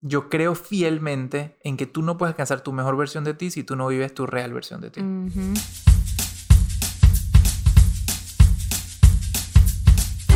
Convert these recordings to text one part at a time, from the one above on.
yo creo fielmente en que tú no puedes alcanzar tu mejor versión de ti si tú no vives tu real versión de ti.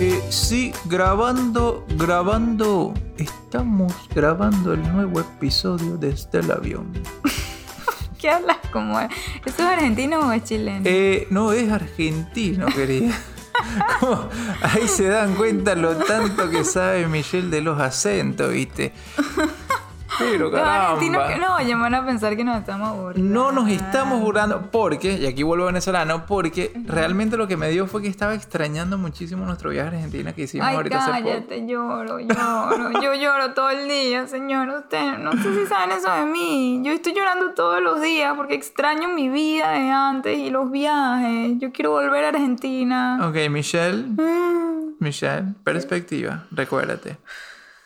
Eh, sí, grabando, grabando. Estamos grabando el nuevo episodio desde el avión. ¿Qué hablas como es? ¿Eso es argentino o es chileno? Eh, no, es argentino, querida. Ahí se dan cuenta lo tanto que sabe Michelle de los acentos, ¿viste? Pero caramba. no, ya van a pensar que nos estamos burlando. No nos estamos burlando porque, y aquí vuelvo venezolano, porque realmente lo que me dio fue que estaba extrañando muchísimo nuestro viaje a Argentina que hicimos Ay, ahorita hace cállate, lloro, lloro. Yo lloro todo el día, señor. Usted, no sé si saben eso de mí. Yo estoy llorando todos los días porque extraño mi vida de antes y los viajes. Yo quiero volver a Argentina. Ok, Michelle, Mm. Michelle, perspectiva, recuérdate.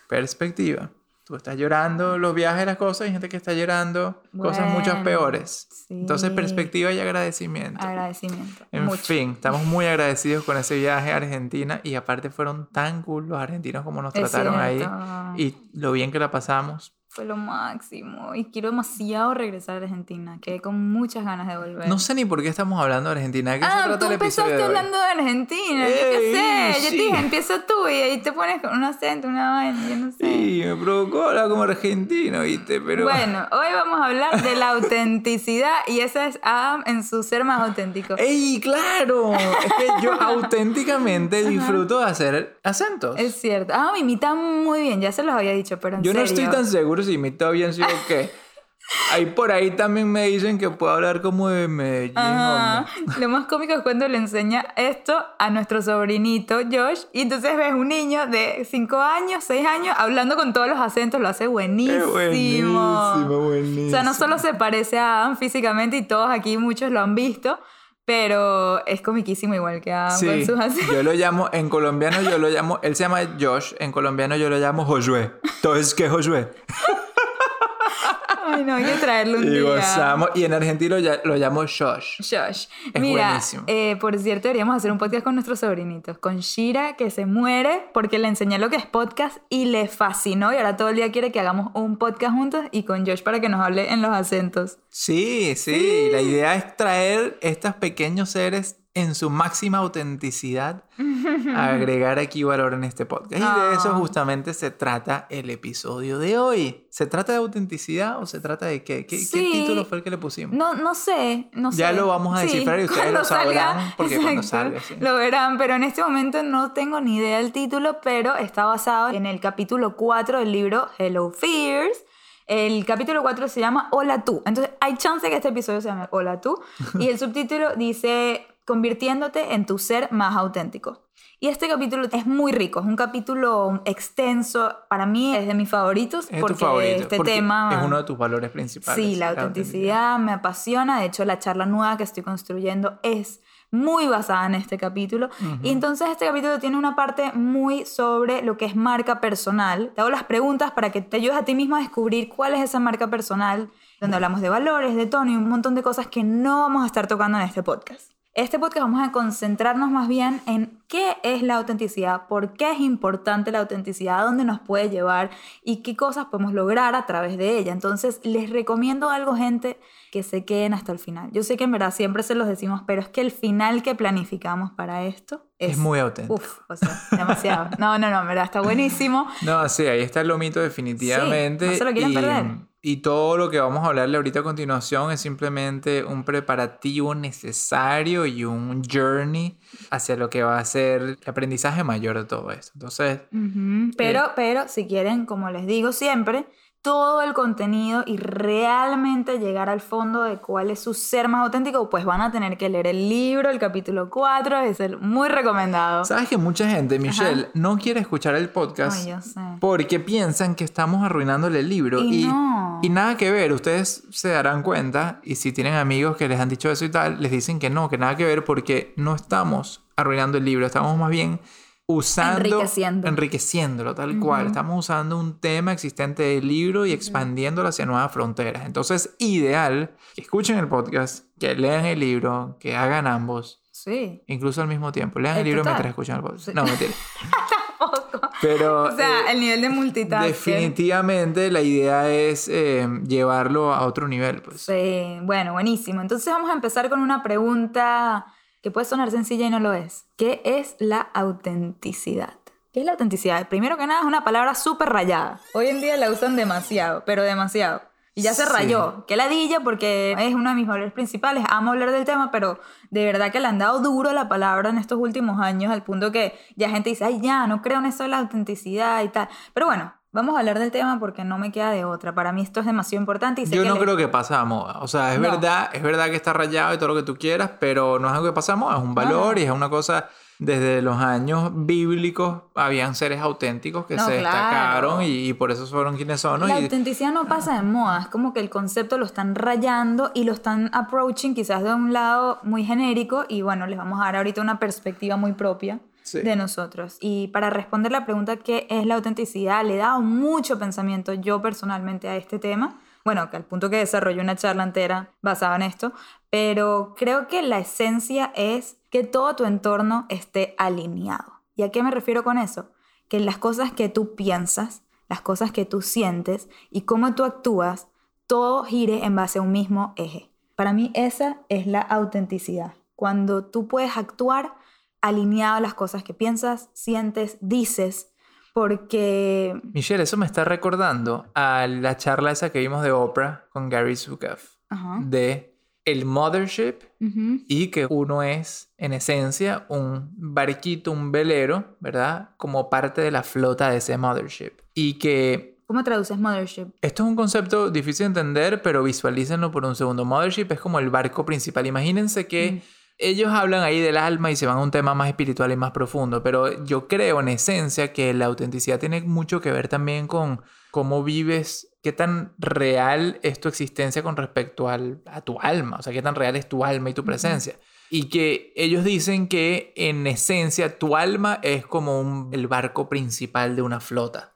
Perspectiva. Tú estás llorando los viajes, las cosas, hay gente que está llorando cosas muchas Bueno, peores. sí. Entonces, perspectiva y agradecimiento. Agradecimiento. En Mucho. fin, estamos muy agradecidos con ese viaje a Argentina y aparte fueron tan cool los argentinos como nos Es trataron ahí y lo bien que la pasamos. Fue lo máximo. Y quiero demasiado regresar a Argentina. Quedé con muchas ganas de volver. No sé ni por qué estamos hablando de Argentina. ¿De qué se Ah, trata tú el empezaste de hablando de Argentina. yo qué sé. Yo te dije, empieza tú y ahí te pones con un acento, una vaina, yo no sé. Sí, me provocó hablar como argentino, ¿viste? Pero Bueno, hoy vamos a hablar de la autenticidad y ese es Adam en su ser más auténtico. ¡Ey, claro! Es que yo auténticamente disfruto de hacer acentos. Es cierto. Ah, me imita muy bien, ya se los había dicho, pero en Yo no estoy tan seguro si imito bien sí o qué. Ahí por ahí también me dicen que puedo hablar como de Medellín. Ajá. Lo más cómico es cuando le enseña esto a nuestro sobrinito Josh y entonces ves un niño de 5 años, 6 años hablando con todos los acentos, lo hace buenísimo. Es buenísimo, buenísimo. O sea, no solo se parece a Adam físicamente y todos aquí muchos lo han visto, pero es comiquísimo igual que Adam con Sí, sus acentos. yo lo llamo, en colombiano yo lo llamo, él se llama Josh, en colombiano yo lo llamo Josué. Entonces, ¿qué Josué? Ay, no, hay que traerlo un Y día. gozamos, y en argentino lo llamo Josh. Josh. Es Mira, buenísimo. eh, por cierto, deberíamos hacer un podcast con nuestros sobrinitos. Con Shira, que se muere porque le enseñé lo que es podcast y le fascinó. Y ahora todo el día quiere que hagamos un podcast juntos. Y con Josh para que nos hable en los acentos. Sí, sí, la idea es traer estos pequeños seres en su máxima autenticidad, agregar aquí valor en este podcast. Y de eso Ah. justamente se trata el episodio de hoy. ¿Se trata de autenticidad o se trata de qué? ¿Qué, qué Sí. título fue el que le pusimos? No, no sé, no sé. Ya lo vamos a descifrar y ustedes cuando lo sabrán, porque cuando salga, sí. Lo verán, pero en este momento no tengo ni idea del título, pero está basado en el capítulo 4 del libro Hello Fears. El capítulo 4 se llama Hola tú. Entonces hay chance que este episodio se llame Hola tú. Y el subtítulo dice convirtiéndote en tu ser más auténtico. Y este capítulo es muy rico, es un capítulo extenso, para mí es de mis favoritos Es porque favorito. este porque tema Es uno de tus valores principales. Sí, la autenticidad me apasiona. De hecho, la charla nueva que estoy construyendo es muy basada en este capítulo. Y entonces este capítulo tiene una parte muy sobre lo que es marca personal. Te hago las preguntas para que te ayudes a ti mismo a descubrir cuál es esa marca personal, donde hablamos de valores, de tono y un montón de cosas que no vamos a estar tocando en este podcast. Este podcast vamos a concentrarnos más bien en qué es la autenticidad, por qué es importante la autenticidad, dónde nos puede llevar y qué cosas podemos lograr a través de ella. Entonces, les recomiendo algo, gente, que se queden hasta el final. Yo sé que en verdad siempre se los decimos, pero es que el final que planificamos para esto es, Es muy auténtico. Uf, o sea, demasiado. No, no, no, en verdad está buenísimo. No, sí, ahí está el lomito definitivamente. Sí, no se lo quieren y, perder. Y todo lo que vamos a hablarle ahorita a continuación es simplemente un preparativo necesario y un journey hacia lo que va a ser el aprendizaje mayor de todo esto. Entonces, Pero, pero si quieren, como les digo siempre, todo el contenido y realmente llegar al fondo de cuál es su ser más auténtico, pues van a tener que leer el libro, el capítulo 4, es el muy recomendado. sabes que mucha gente, Michelle, no quiere escuchar el podcast Ay, yo sé. porque piensan que estamos arruinándole el libro. Y Y, no. y nada que ver, ustedes se darán cuenta, y si tienen amigos que les han dicho eso y tal, les dicen que no, que nada que ver porque no estamos arruinando el libro, estamos más bien usando, Enriqueciendo. enriqueciéndolo tal cual. Estamos usando un tema existente del libro y expandiéndolo hacia nuevas fronteras. Entonces, ideal que escuchen el podcast, que lean el libro, que hagan ambos. Sí. Incluso al mismo tiempo. Lean Eh, el libro total. mientras escuchan el podcast. Sí. No, mentira. Tampoco. Pero O sea, eh, el nivel de multitasking. definitivamente la idea es eh, llevarlo a otro nivel. Pues. Sí, bueno, buenísimo. Entonces vamos a empezar con una pregunta que puede sonar sencilla y no lo es. ¿Qué es la autenticidad? ¿Qué es la autenticidad? Primero que nada es una palabra súper rayada. Hoy en día la usan demasiado, pero demasiado. Y ya se Sí. rayó. Qué ladilla porque es uno de mis valores principales. Amo hablar del tema, pero de verdad que le han dado duro la palabra en estos últimos años al punto que ya gente dice, ay, ya, no creo en eso de la autenticidad y tal. Pero bueno, vamos a hablar del tema porque no me queda de otra. Para mí esto es demasiado importante y sé Yo que no le- creo que pasa de moda. O sea, es No. verdad, es verdad que está rayado y todo lo que tú quieras, pero no es algo que pasa de moda, es un valor no. y es una cosa. Desde los años bíblicos habían seres auténticos que No, se claro. destacaron y, y por eso fueron quienes son. La Y- autenticidad no pasa de moda, es como que el concepto lo están rayando y lo están approaching quizás de un lado muy genérico y bueno, les vamos a dar ahorita una perspectiva muy propia De nosotros. Y para responder la pregunta qué es la autenticidad, le he dado mucho pensamiento yo personalmente a este tema. Bueno, que al punto que desarrollé una charla entera basada en esto, pero creo que la esencia es que todo tu entorno esté alineado. ¿Y a qué me refiero con eso? Que las cosas que tú piensas, las cosas que tú sientes y cómo tú actúas, todo gire en base a un mismo eje. Para mí esa es la autenticidad. Cuando tú puedes actuar alineado a las cosas que piensas, sientes, dices, porque... Michelle, eso me está recordando a la charla esa que vimos de Oprah con Gary Zukav Ajá. de el mothership y que uno es en esencia un barquito, un velero, ¿verdad? Como parte de la flota de ese mothership. Y que ¿Cómo traduces mothership? esto es un concepto difícil de entender, pero visualícenlo por un segundo. Mothership es como el barco principal. Imagínense que ellos hablan ahí del alma y se van a un tema más espiritual y más profundo, pero yo creo en esencia que la autenticidad tiene mucho que ver también con cómo vives, qué tan real es tu existencia con respecto al, a tu alma, o sea, qué tan real es tu alma y tu presencia. Y que ellos dicen que en esencia tu alma es como un- el barco principal de una flota.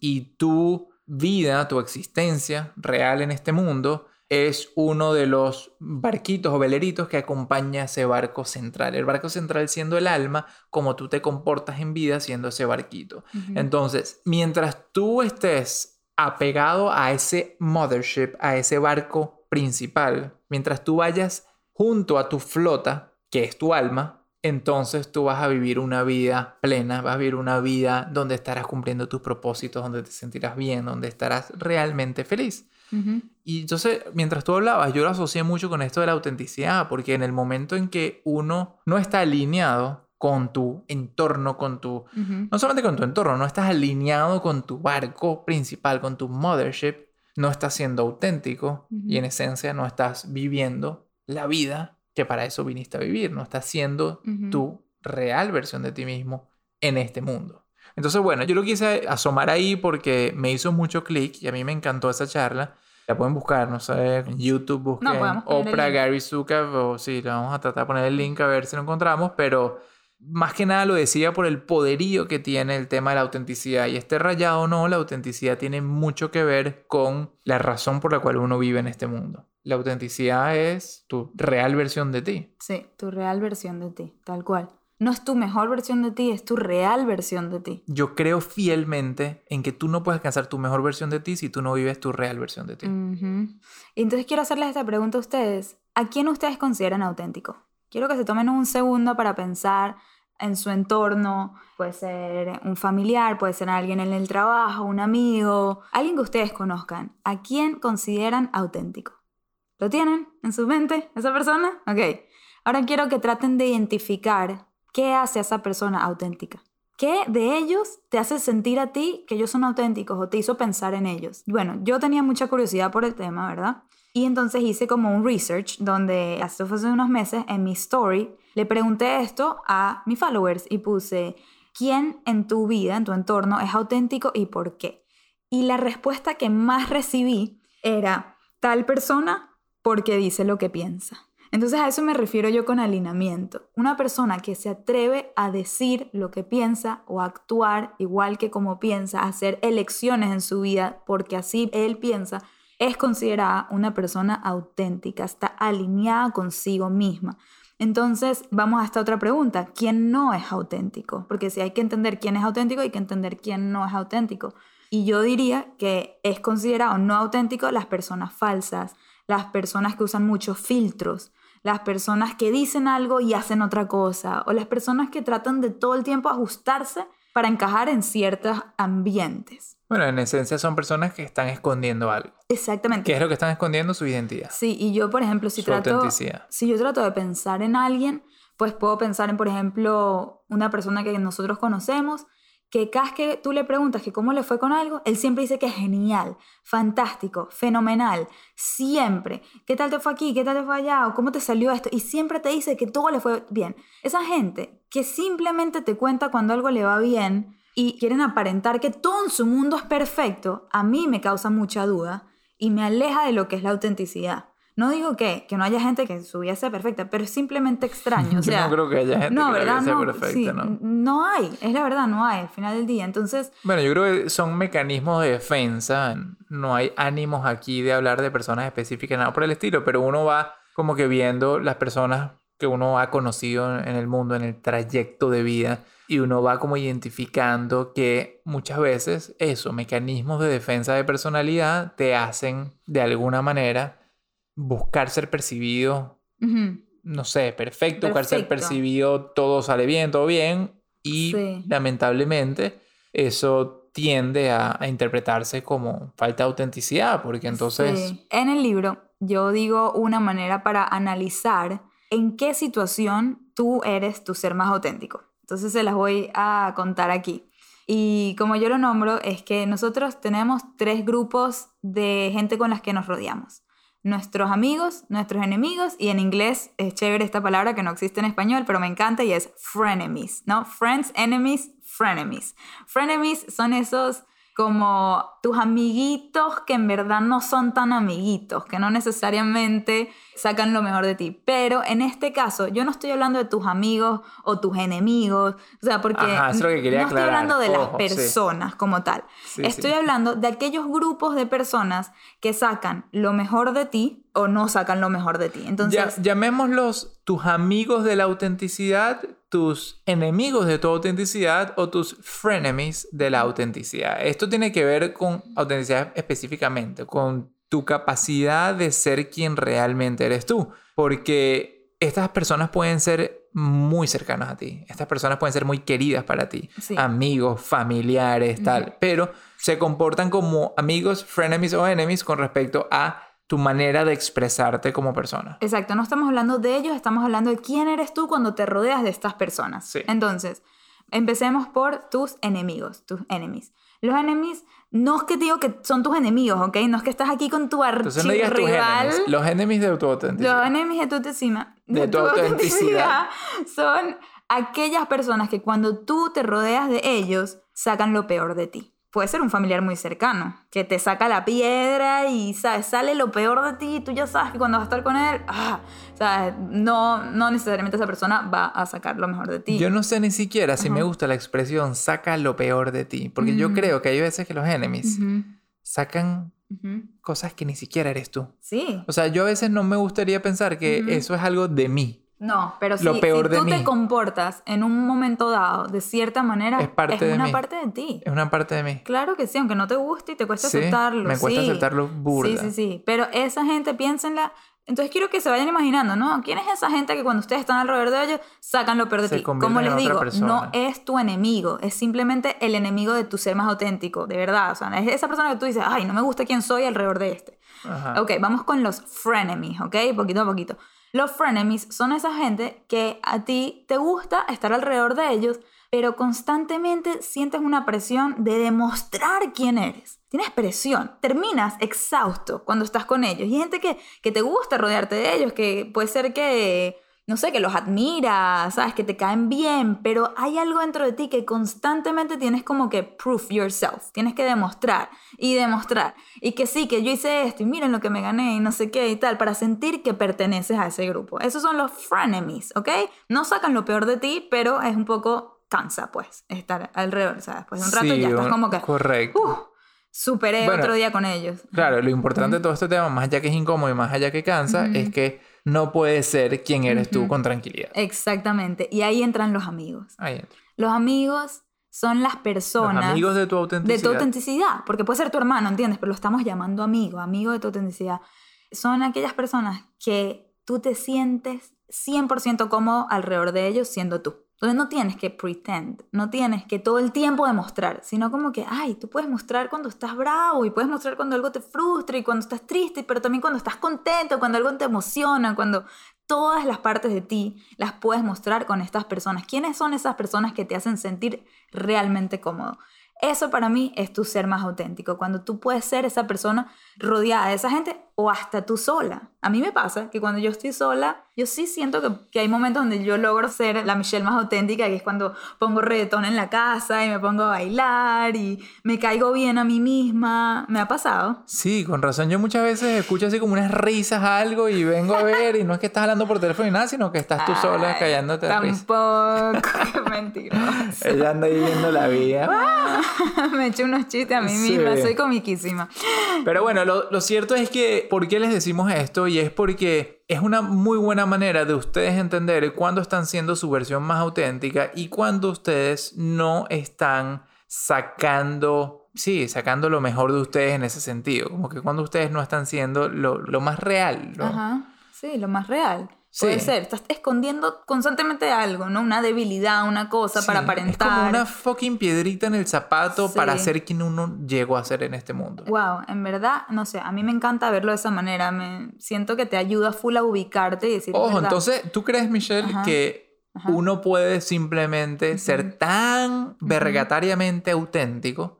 Y tu vida, tu existencia real en este mundo es uno de los barquitos o veleritos que acompaña a ese barco central. El barco central siendo el alma, como tú te comportas en vida siendo ese barquito. Entonces, mientras tú estés apegado a ese mothership, a ese barco principal, mientras tú vayas junto a tu flota, que es tu alma, entonces tú vas a vivir una vida plena, vas a vivir una vida donde estarás cumpliendo tus propósitos, donde te sentirás bien, donde estarás realmente feliz. Ujú. Y entonces, mientras tú hablabas, yo lo asocié mucho con esto de la autenticidad, porque en el momento en que uno no está alineado con tu entorno, con tu... No solamente con tu entorno, no estás alineado con tu barco principal, con tu mothership, no estás siendo auténtico y en esencia no estás viviendo la vida que para eso viniste a vivir, no estás siendo tu real versión de ti mismo en este mundo. Entonces, bueno, yo lo quise asomar ahí porque me hizo mucho clic y a mí me encantó esa charla. La pueden buscar, no sé, en YouTube, busquen el Oprah. Gary Zukav o sí, le vamos a tratar de poner el link a ver si lo encontramos, pero más que nada lo decía por el poderío que tiene el tema de la autenticidad. Y este rayado o no, la autenticidad tiene mucho que ver con la razón por la cual uno vive en este mundo. La autenticidad es tu real versión de ti. Sí, tu real versión de ti, tal cual. No es tu mejor versión de ti, es tu real versión de ti. Yo creo fielmente en que tú no puedes alcanzar tu mejor versión de ti si tú no vives tu real versión de ti. Y entonces quiero hacerles esta pregunta a ustedes. ¿A quién ustedes consideran auténtico? Quiero que se tomen un segundo para pensar en su entorno, puede ser un familiar, puede ser alguien en el trabajo, un amigo, alguien que ustedes conozcan. ¿A quién consideran auténtico? ¿Lo tienen en su mente esa persona? Ok. Ahora quiero que traten de identificar qué hace esa persona auténtica. ¿Qué de ellos te hace sentir a ti que ellos son auténticos o te hizo pensar en ellos? Bueno, yo tenía mucha curiosidad por el tema, ¿verdad? Y entonces hice como un research donde hace unos meses en mi story le pregunté esto a mis followers y puse, ¿quién en tu vida, en tu entorno, es auténtico y por qué? Y la respuesta que más recibí era, tal persona porque dice lo que piensa. Entonces a eso me refiero yo con alineamiento. Una persona que se atreve a decir lo que piensa o actuar igual que como piensa, hacer elecciones en su vida porque así él piensa, es considerada una persona auténtica, está alineada consigo misma. Entonces, vamos a esta otra pregunta. ¿Quién no es auténtico? Porque si hay que entender quién es auténtico, hay que entender quién no es auténtico. Y yo diría que es considerado no auténtico las personas falsas, las personas que usan muchos filtros, las personas que dicen algo y hacen otra cosa, o las personas que tratan de todo el tiempo ajustarse para encajar en ciertos ambientes. Bueno, en esencia son personas que están escondiendo algo. Exactamente. ¿Qué es lo que están escondiendo? Su identidad. Sí, y yo, por ejemplo, si trato... Si yo trato de pensar en alguien, pues puedo pensar en, por ejemplo, una persona que nosotros conocemos que cada que tú le preguntas que cómo le fue con algo, él siempre dice que es genial, fantástico, fenomenal, siempre. ¿Qué tal te fue aquí? ¿Qué tal te fue allá? ¿O cómo te salió esto? Y siempre te dice que todo le fue bien. Esa gente que simplemente te cuenta cuando algo le va bien y quieren aparentar que todo en su mundo es perfecto, a mí me causa mucha duda y me aleja de lo que es la autenticidad. No digo que, que no haya gente que su vida sea perfecta, pero es simplemente extraño. O sea, Yo no creo que haya gente no, que ¿verdad? sea no, perfecta, sí, ¿no? No hay, es la verdad, no hay al final del día. Entonces, Bueno, yo creo que son mecanismos de defensa. No hay ánimos aquí de hablar de personas específicas, nada por el estilo, pero uno va como que viendo las personas que uno ha conocido en el mundo, en el trayecto de vida, y uno va como identificando que muchas veces eso, mecanismos de defensa de personalidad, te hacen de alguna manera buscar ser percibido, no sé, perfecto, buscar ser Perfecto. percibido, todo sale bien, todo bien, y Sí. lamentablemente eso tiende a, a interpretarse como falta de autenticidad, porque entonces... sí. en el libro yo digo una manera para analizar en qué situación tú eres tu ser más auténtico. Entonces se las voy a contar aquí. Y como yo lo nombro, es que nosotros tenemos tres grupos de gente con las que nos rodeamos. Nuestros amigos, nuestros enemigos, y en inglés es chévere esta palabra que no existe en español, pero me encanta y es frenemies, ¿no? Friends, enemies, frenemies. Frenemies son esos como tus amiguitos que en verdad no son tan amiguitos, que no necesariamente sacan lo mejor de ti. Pero en este caso, yo no estoy hablando de tus amigos o tus enemigos, o sea, porque Ajá, eso es lo que quería no estoy hablando de las sí. personas como tal. Sí, estoy sí. hablando de aquellos grupos de personas que sacan lo mejor de ti o no sacan lo mejor de ti. Entonces, Ya- llamémoslos tus amigos de la autenticidad, tus enemigos de tu autenticidad o tus frenemies de la autenticidad. Esto tiene que ver con autenticidad específicamente, con tu capacidad de ser quien realmente eres tú. Porque estas personas pueden ser muy cercanas a ti. Estas personas pueden ser muy queridas para ti. Sí. Amigos, familiares, tal. Pero se comportan como amigos, frenemies o enemies con respecto a tu manera de expresarte como persona. Exacto, no estamos hablando de ellos, estamos hablando de quién eres tú cuando te rodeas de estas personas. Sí. Entonces, empecemos por tus enemigos, tus enemies. Los enemies, no es que te digo que son tus enemigos, ¿ok? No es que estás aquí con tu no archirrival. enemies, los enemies de tu autenticidad. Los enemies de tu autenticidad, De tu autenticidad. son aquellas personas que cuando tú te rodeas de ellos, sacan lo peor de ti. Puede ser un familiar muy cercano, que te saca la piedra y ¿sabes? sale lo peor de ti y tú ya sabes que cuando vas a estar con él, ah, ¿sabes? No, no necesariamente esa persona va a sacar lo mejor de ti. Yo no sé ni siquiera si me gusta la expresión saca lo peor de ti, porque yo creo que hay veces que los enemies Ujú, sacan ujú. cosas que ni siquiera eres tú. Sí. O sea, yo a veces no me gustaría pensar que Ujú. eso es algo de mí. No, pero si, Lo peor si de tú mí. te comportas en un momento dado de cierta manera, Es parte de una mí. parte de ti. Es una parte de mí. Claro que sí, aunque no te guste y te cuesta Sí, aceptarlo. me cuesta sí. aceptarlo burda. Sí, sí, sí. Pero esa gente, piénsenla. Entonces quiero que se vayan imaginando, ¿no? ¿Quién es esa gente que cuando ustedes están alrededor de ellos sacan lo peor de Se ti? Como les digo, no es tu enemigo, es simplemente el enemigo de tu ser más auténtico, de verdad. O sea, es esa persona que tú dices, ay, no me gusta quién soy alrededor de este. Ajá. Ok, vamos con los frenemies, ¿ok? Poquito a poquito. Los frenemies son esa gente que a ti te gusta estar alrededor de ellos, pero constantemente sientes una presión de demostrar quién eres. Tienes presión, terminas exhausto cuando estás con ellos. Y hay gente que, que te gusta rodearte de ellos, que puede ser que, no sé, que los admiras, ¿sabes? Que te caen bien, pero hay algo dentro de ti que constantemente tienes como que proof yourself. Tienes que demostrar y demostrar. Y que sí, que yo hice esto y miren lo que me gané y no sé qué y tal, para sentir que perteneces a ese grupo. Esos son los frenemies, ¿ok? No sacan lo peor de ti, pero es un poco cansa, pues, estar alrededor, ¿sabes? Pues un rato Sí, ya estás como que, Correcto. uh, superé Bueno, otro día con ellos. Claro, lo importante de todo este tema, más allá que es incómodo y más allá que cansa, es que no puedes ser quien eres tú con tranquilidad. Exactamente. Y ahí entran los amigos. Ahí entra. Los amigos son las personas... Los amigos de tu de autenticidad. tu autenticidad, porque puede ser tu hermano, ¿entiendes? Pero lo estamos llamando amigo, amigo de tu autenticidad. Son aquellas personas que tú te sientes 100% cómodo alrededor de ellos siendo tú. Entonces no tienes que pretend, no tienes que todo el tiempo demostrar, sino como que, ay, tú puedes mostrar cuando estás bravo y puedes mostrar cuando algo te frustra y cuando estás triste, pero también cuando estás contento, cuando algo te emociona, cuando todas las partes de ti las puedes mostrar con estas personas. ¿Quiénes son esas personas que te hacen sentir realmente cómodo? Eso para mí es tu ser más auténtico, cuando tú puedes ser esa persona rodeada de esa gente o hasta tú sola. A mí me pasa que cuando yo estoy sola, yo sí siento que, que hay momentos donde yo logro ser la Michelle más auténtica, que es cuando pongo reggaetón en la casa y me pongo a bailar y me caigo bien a mí misma. Me ha pasado. Sí, con razón. Yo muchas veces escucho así como unas risas algo y vengo a ver y no es que estás hablando por teléfono ni nada, sino que estás tú sola Ay, callándote. Tampoco, qué mentiroso. Ella anda ahí viendo la vida. me eché unos chistes a mí Sí. misma, soy comiquísima. Pero bueno, lo, lo cierto es que, ¿por qué les decimos esto? Y es porque es una muy buena manera de ustedes entender cuándo están siendo su versión más auténtica y cuándo ustedes no están sacando, sí, sacando lo mejor de ustedes en ese sentido. Como que cuando ustedes no están siendo lo, lo más real. lo- Ajá, sí, lo más real. Sí. Puede ser, estás escondiendo constantemente algo, ¿no? Una debilidad, una cosa Sí, para Es aparentar. como una fucking piedrita en el zapato Sí. para ser quien uno llegó a ser en este mundo. Wow, en verdad, no sé, a mí me encanta verlo de esa manera. Me siento que te ayuda full a ubicarte y decir. Ojo, "¿Verdad?". entonces, ¿tú crees, Michelle, Ajá. que Ajá. uno puede simplemente ser tan vergatariamente auténtico.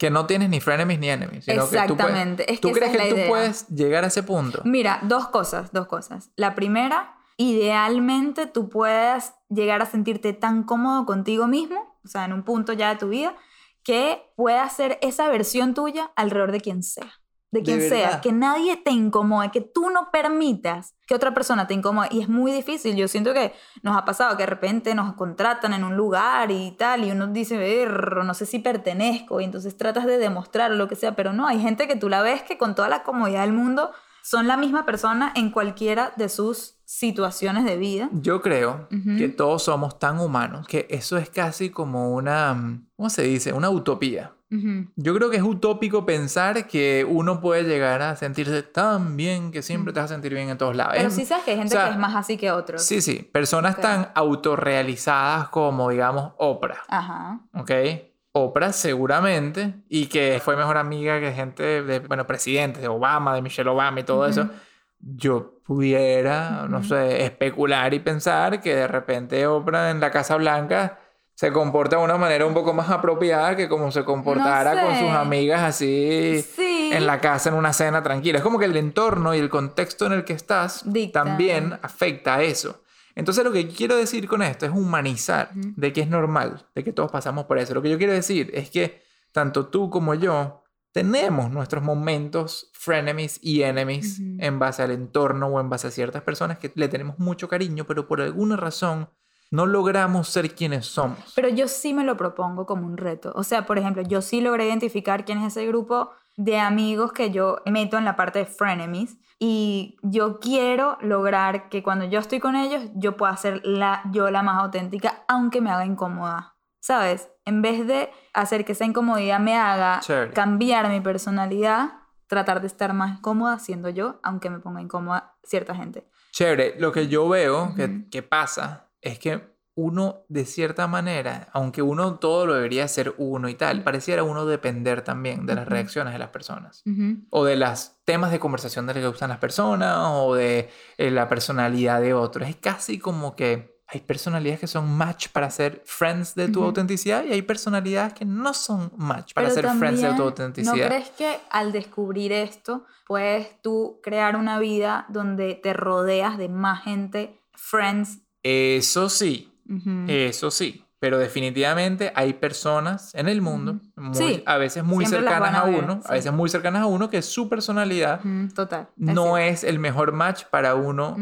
Que no tienes ni frenemies ni enemies? sino que tú puedes- Exactamente, es ¿Tú que crees es que tú idea. puedes llegar a ese punto? Mira, dos cosas, dos cosas. La primera, idealmente tú puedas llegar a sentirte tan cómodo contigo mismo, o sea, en un punto ya de tu vida, que puedas ser esa versión tuya alrededor de quien sea. De De quien sea, verdad. que nadie te incomode, que tú no permitas que otra persona te incomode. Y es muy difícil. Yo siento que nos ha pasado que de repente nos contratan en un lugar y tal, y uno dice, no sé si pertenezco, y entonces tratas de demostrar lo que sea, pero no, hay gente que tú la ves que con toda la comodidad del mundo son la misma persona en cualquiera de sus situaciones de vida. Yo creo Ujú. que todos somos tan humanos que eso es casi como una, mm, ¿cómo se dice? Una utopía. Ujú. Yo creo que es utópico pensar que uno puede llegar a sentirse tan bien que siempre te vas a sentir bien en todos lados. Pero sí sabes que hay gente o sea, que es más así que otros. Sí, sí. Personas Ok. tan autorrealizadas como, digamos, Oprah. Ajá. ¿Ok? Oprah seguramente, y que fue mejor amiga que gente de, bueno, presidentes, de Obama, de Michelle Obama y todo Ujú. eso. Yo pudiera, no sé, especular y pensar que de repente Oprah en la Casa Blanca se comporta de una manera un poco más apropiada que como se comportara con sé. sus amigas así Sí. en la casa en una cena tranquila. Es como que el entorno y el contexto en el que estás Dicta. también afecta a eso. Entonces lo que quiero decir con esto es humanizar de que es normal, de que todos pasamos por eso. Lo que yo quiero decir es que tanto tú como yo tenemos nuestros momentos frenemies y enemies en base al entorno o en base a ciertas personas que le tenemos mucho cariño, pero por alguna razón no logramos ser quienes somos. Pero yo sí me lo propongo como un reto. O sea, por ejemplo, yo sí logré identificar quién es ese grupo de amigos que yo meto en la parte de frenemies y yo quiero lograr que cuando yo estoy con ellos yo pueda ser la, yo la más auténtica aunque me haga incómoda, ¿sabes? En vez de hacer que esa incomodidad me haga cambiar mi personalidad, tratar de estar más cómoda siendo yo, aunque me ponga incómoda cierta gente. Chévere, lo que yo veo que pasa es que uno, de cierta manera, aunque uno todo lo debería ser uno y tal, pareciera uno depender también de las reacciones de las personas. O de los temas de conversación de los que gustan las personas, o de eh, la personalidad de otros. Es casi como que hay personalidades que son match para ser friends de tu autenticidad y hay personalidades que no son match para Pero ser friends de tu autenticidad. ¿No crees que al descubrir esto puedes tú crear una vida donde te rodeas de más gente, friends? Eso sí. Eso sí, pero definitivamente hay personas en el mundo, muy- Sí, a veces muy siempre cercanas a, ver, uno, sí. a veces muy cercanas a uno, que su personalidad Total. no es el mejor match para uno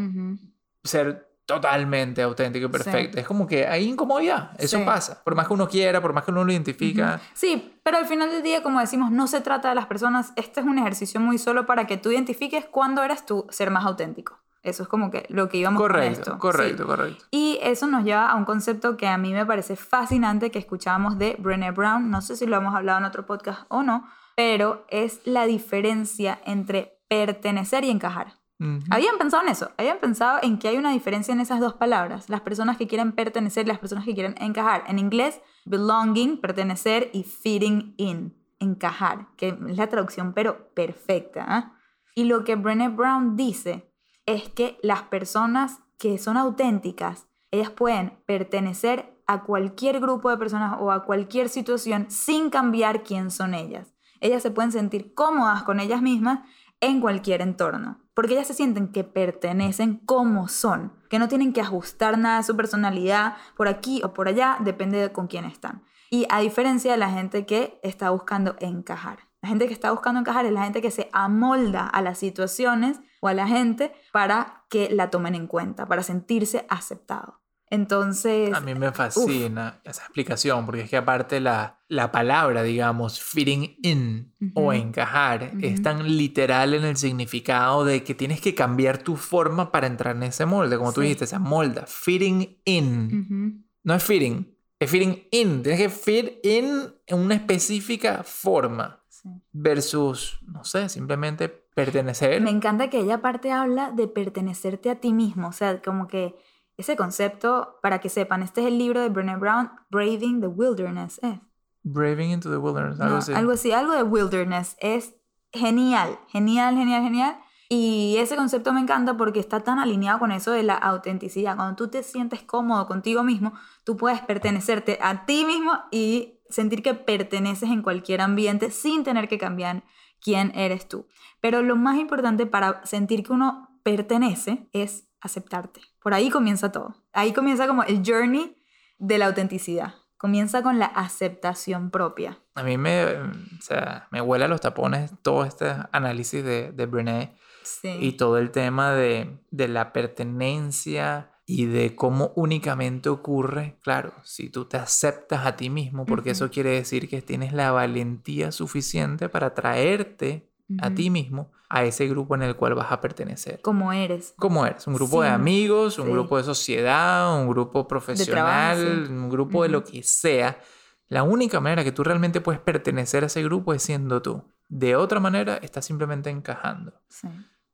ser totalmente auténtico y perfecto. Es como que hay incomodidad, eso pasa. Por más que uno quiera, por más que uno lo identifica. Sí, pero al final del día, como decimos, no se trata de las personas. Este es un ejercicio muy solo para que tú identifiques cuándo eres tú ser más auténtico. Eso es como que lo que íbamos con Correcto, esto. correcto, Sí. correcto. Y eso nos lleva a un concepto que a mí me parece fascinante que escuchábamos de Brené Brown. No sé si lo hemos hablado en otro podcast o no, pero es la diferencia entre pertenecer y encajar. Ujú. ¿Habían pensado en eso? ¿Habían pensado en que hay una diferencia en esas dos palabras? Las personas que quieren pertenecer y las personas que quieren encajar. En inglés, belonging, pertenecer y fitting in, encajar, que es la traducción pero perfecta. ¿ah? Y lo que Brené Brown dice es que las personas que son auténticas, ellas pueden pertenecer a cualquier grupo de personas o a cualquier situación sin cambiar quién son ellas. Ellas se pueden sentir cómodas con ellas mismas en cualquier entorno, porque ellas se sienten que pertenecen como son, que no tienen que ajustar nada de su personalidad por aquí o por allá, depende de con quién están. Y a diferencia de la gente que está buscando encajar. La gente que está buscando encajar es la gente que se amolda a las situaciones o a la gente para que la tomen en cuenta, para sentirse aceptado. Entonces, A mí me fascina esa explicación, porque es que aparte la, la palabra, digamos, fitting in o encajar es tan literal en el significado de que tienes que cambiar tu forma para entrar en ese molde, como tú Sí. dijiste, esa molda, fitting in. No es fitting, es fitting in. Tienes que fit in en una específica forma sí. versus, no sé, simplemente pertenecer. Me encanta que ella aparte habla de pertenecerte a ti mismo, o sea, como que ese concepto, para que sepan, este es el libro de Brené Brown, Braving the Wilderness, ¿es? Braving into the wilderness, algo No, así. algo así, algo de wilderness. Es genial, genial, genial, genial. Y ese concepto me encanta porque está tan alineado con eso de la autenticidad. Cuando tú te sientes cómodo contigo mismo, tú puedes pertenecerte a ti mismo y sentir que perteneces en cualquier ambiente sin tener que cambiar quién eres tú. Pero lo más importante para sentir que uno pertenece es aceptarte. Por ahí comienza todo. Ahí comienza como el journey de la autenticidad. Comienza con la aceptación propia. A mí me, o sea, me huele a los tapones todo este análisis de, de Brené Sí. y todo el tema de, de la pertenencia y de cómo únicamente ocurre, claro, si tú te aceptas a ti mismo, porque eso quiere decir que tienes la valentía suficiente para traerte a ti mismo a ese grupo en el cual vas a pertenecer. Como eres. ¿Cómo eres? ¿Un grupo de amigos? ¿Un sí. grupo de sociedad? ¿Un grupo profesional? sí. ¿Un grupo de lo que sea? La única manera que tú realmente puedes pertenecer a ese grupo es siendo tú. De otra manera, estás simplemente encajando. Sí.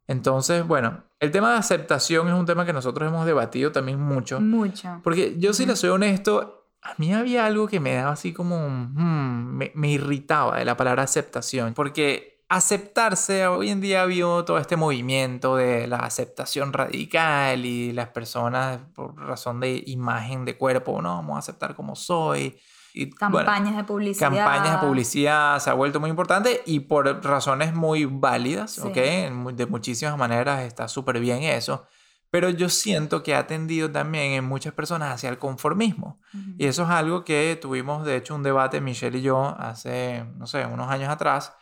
Entonces, bueno, el tema de aceptación es un tema que nosotros hemos debatido también mucho. Mucho. Porque yo, si Ujú. le soy honesto, a mí había algo que me daba así como. hmm, me, me irritaba de la palabra aceptación. Porque aceptarse, hoy en día vio todo este movimiento de la aceptación radical y las personas, por razón de imagen de cuerpo, no, vamos a aceptar como soy. Y, bueno, Campañas de publicidad. campañas de publicidad se ha vuelto muy importante y por razones muy válidas, Sí. ¿ok? De muchísimas maneras está súper bien eso. Pero yo siento que ha tendido también en muchas personas hacia el conformismo. Ujú. Y eso es algo que tuvimos, de hecho, un debate, Michelle y yo, hace, no sé, unos años atrás,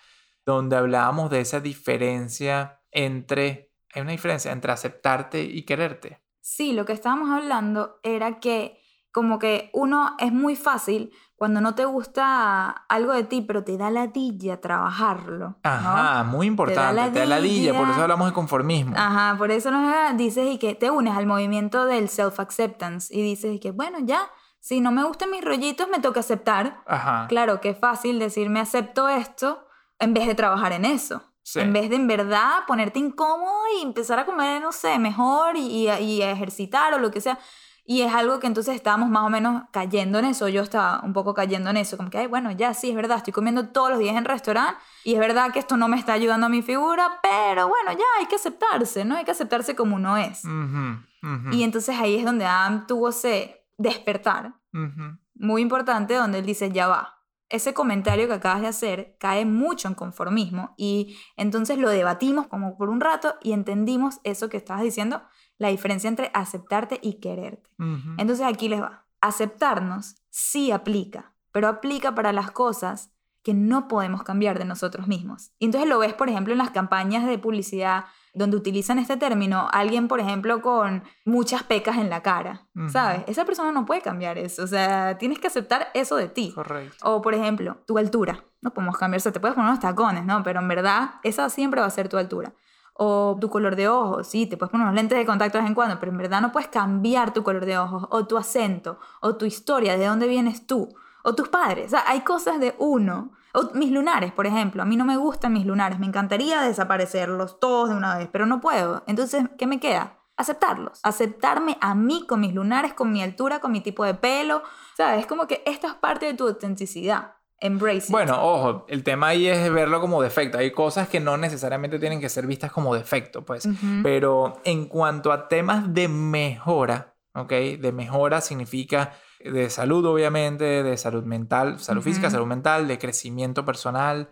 donde hablábamos de esa diferencia entre, hay una diferencia entre aceptarte y quererte. Sí, lo que estábamos hablando era que como que uno es muy fácil cuando no te gusta algo de ti, pero te da ladilla trabajarlo. ¿no? Ajá, muy importante. Te da ladilla, por eso hablamos de conformismo. Ajá, por eso nos dices y que te unes al movimiento del self-acceptance y dices que, bueno, ya, si no me gustan mis rollitos, me toca aceptar. Ajá. Claro, qué fácil decirme acepto esto en vez de trabajar en eso. Sí. En vez de en verdad ponerte incómodo y empezar a comer, no sé, mejor y, y a ejercitar o lo que sea. Y es algo que entonces estábamos más o menos cayendo en eso. Yo estaba un poco cayendo en eso. Como que, ay, bueno, ya sí, es verdad, estoy comiendo todos los días en restaurante y es verdad que esto no me está ayudando a mi figura, pero bueno, ya hay que aceptarse, ¿no? Hay que aceptarse como uno es. Ujú, ujú, Y entonces ahí es donde Adam tuvo ese despertar ujú. muy importante donde él dice, ya va. Ese comentario que acabas de hacer cae mucho en conformismo y entonces lo debatimos como por un rato y entendimos eso que estabas diciendo, la diferencia entre aceptarte y quererte. Entonces aquí les va. Aceptarnos sí aplica, pero aplica para las cosas que no podemos cambiar de nosotros mismos. Y entonces lo ves, por ejemplo, en las campañas de publicidad donde utilizan este término, alguien, por ejemplo, con muchas pecas en la cara, Ujú. ¿sabes? Esa persona no puede cambiar eso, o sea, tienes que aceptar eso de ti. Correcto. O, por ejemplo, tu altura. No podemos cambiar, o sea, te puedes poner unos tacones, ¿no? Pero en verdad, esa siempre va a ser tu altura. O tu color de ojos, sí, te puedes poner unos lentes de contacto de vez en cuando, pero en verdad no puedes cambiar tu color de ojos, o tu acento, o tu historia, de dónde vienes tú, o tus padres. O sea, hay cosas de uno. O mis lunares, por ejemplo. A mí no me gustan mis lunares. Me encantaría desaparecerlos todos de una vez, pero no puedo. Entonces, ¿qué me queda? Aceptarlos. Aceptarme a mí con mis lunares, con mi altura, con mi tipo de pelo. ¿Sabes? Es como que esto es parte de tu autenticidad. Embrace it. Bueno, ojo, el tema ahí es verlo como defecto. Hay cosas que no necesariamente tienen que ser vistas como defecto, pues. Pero en cuanto a temas de mejora, ¿ok? De mejora significa de salud, obviamente, de salud mental, salud física, salud mental, de crecimiento personal,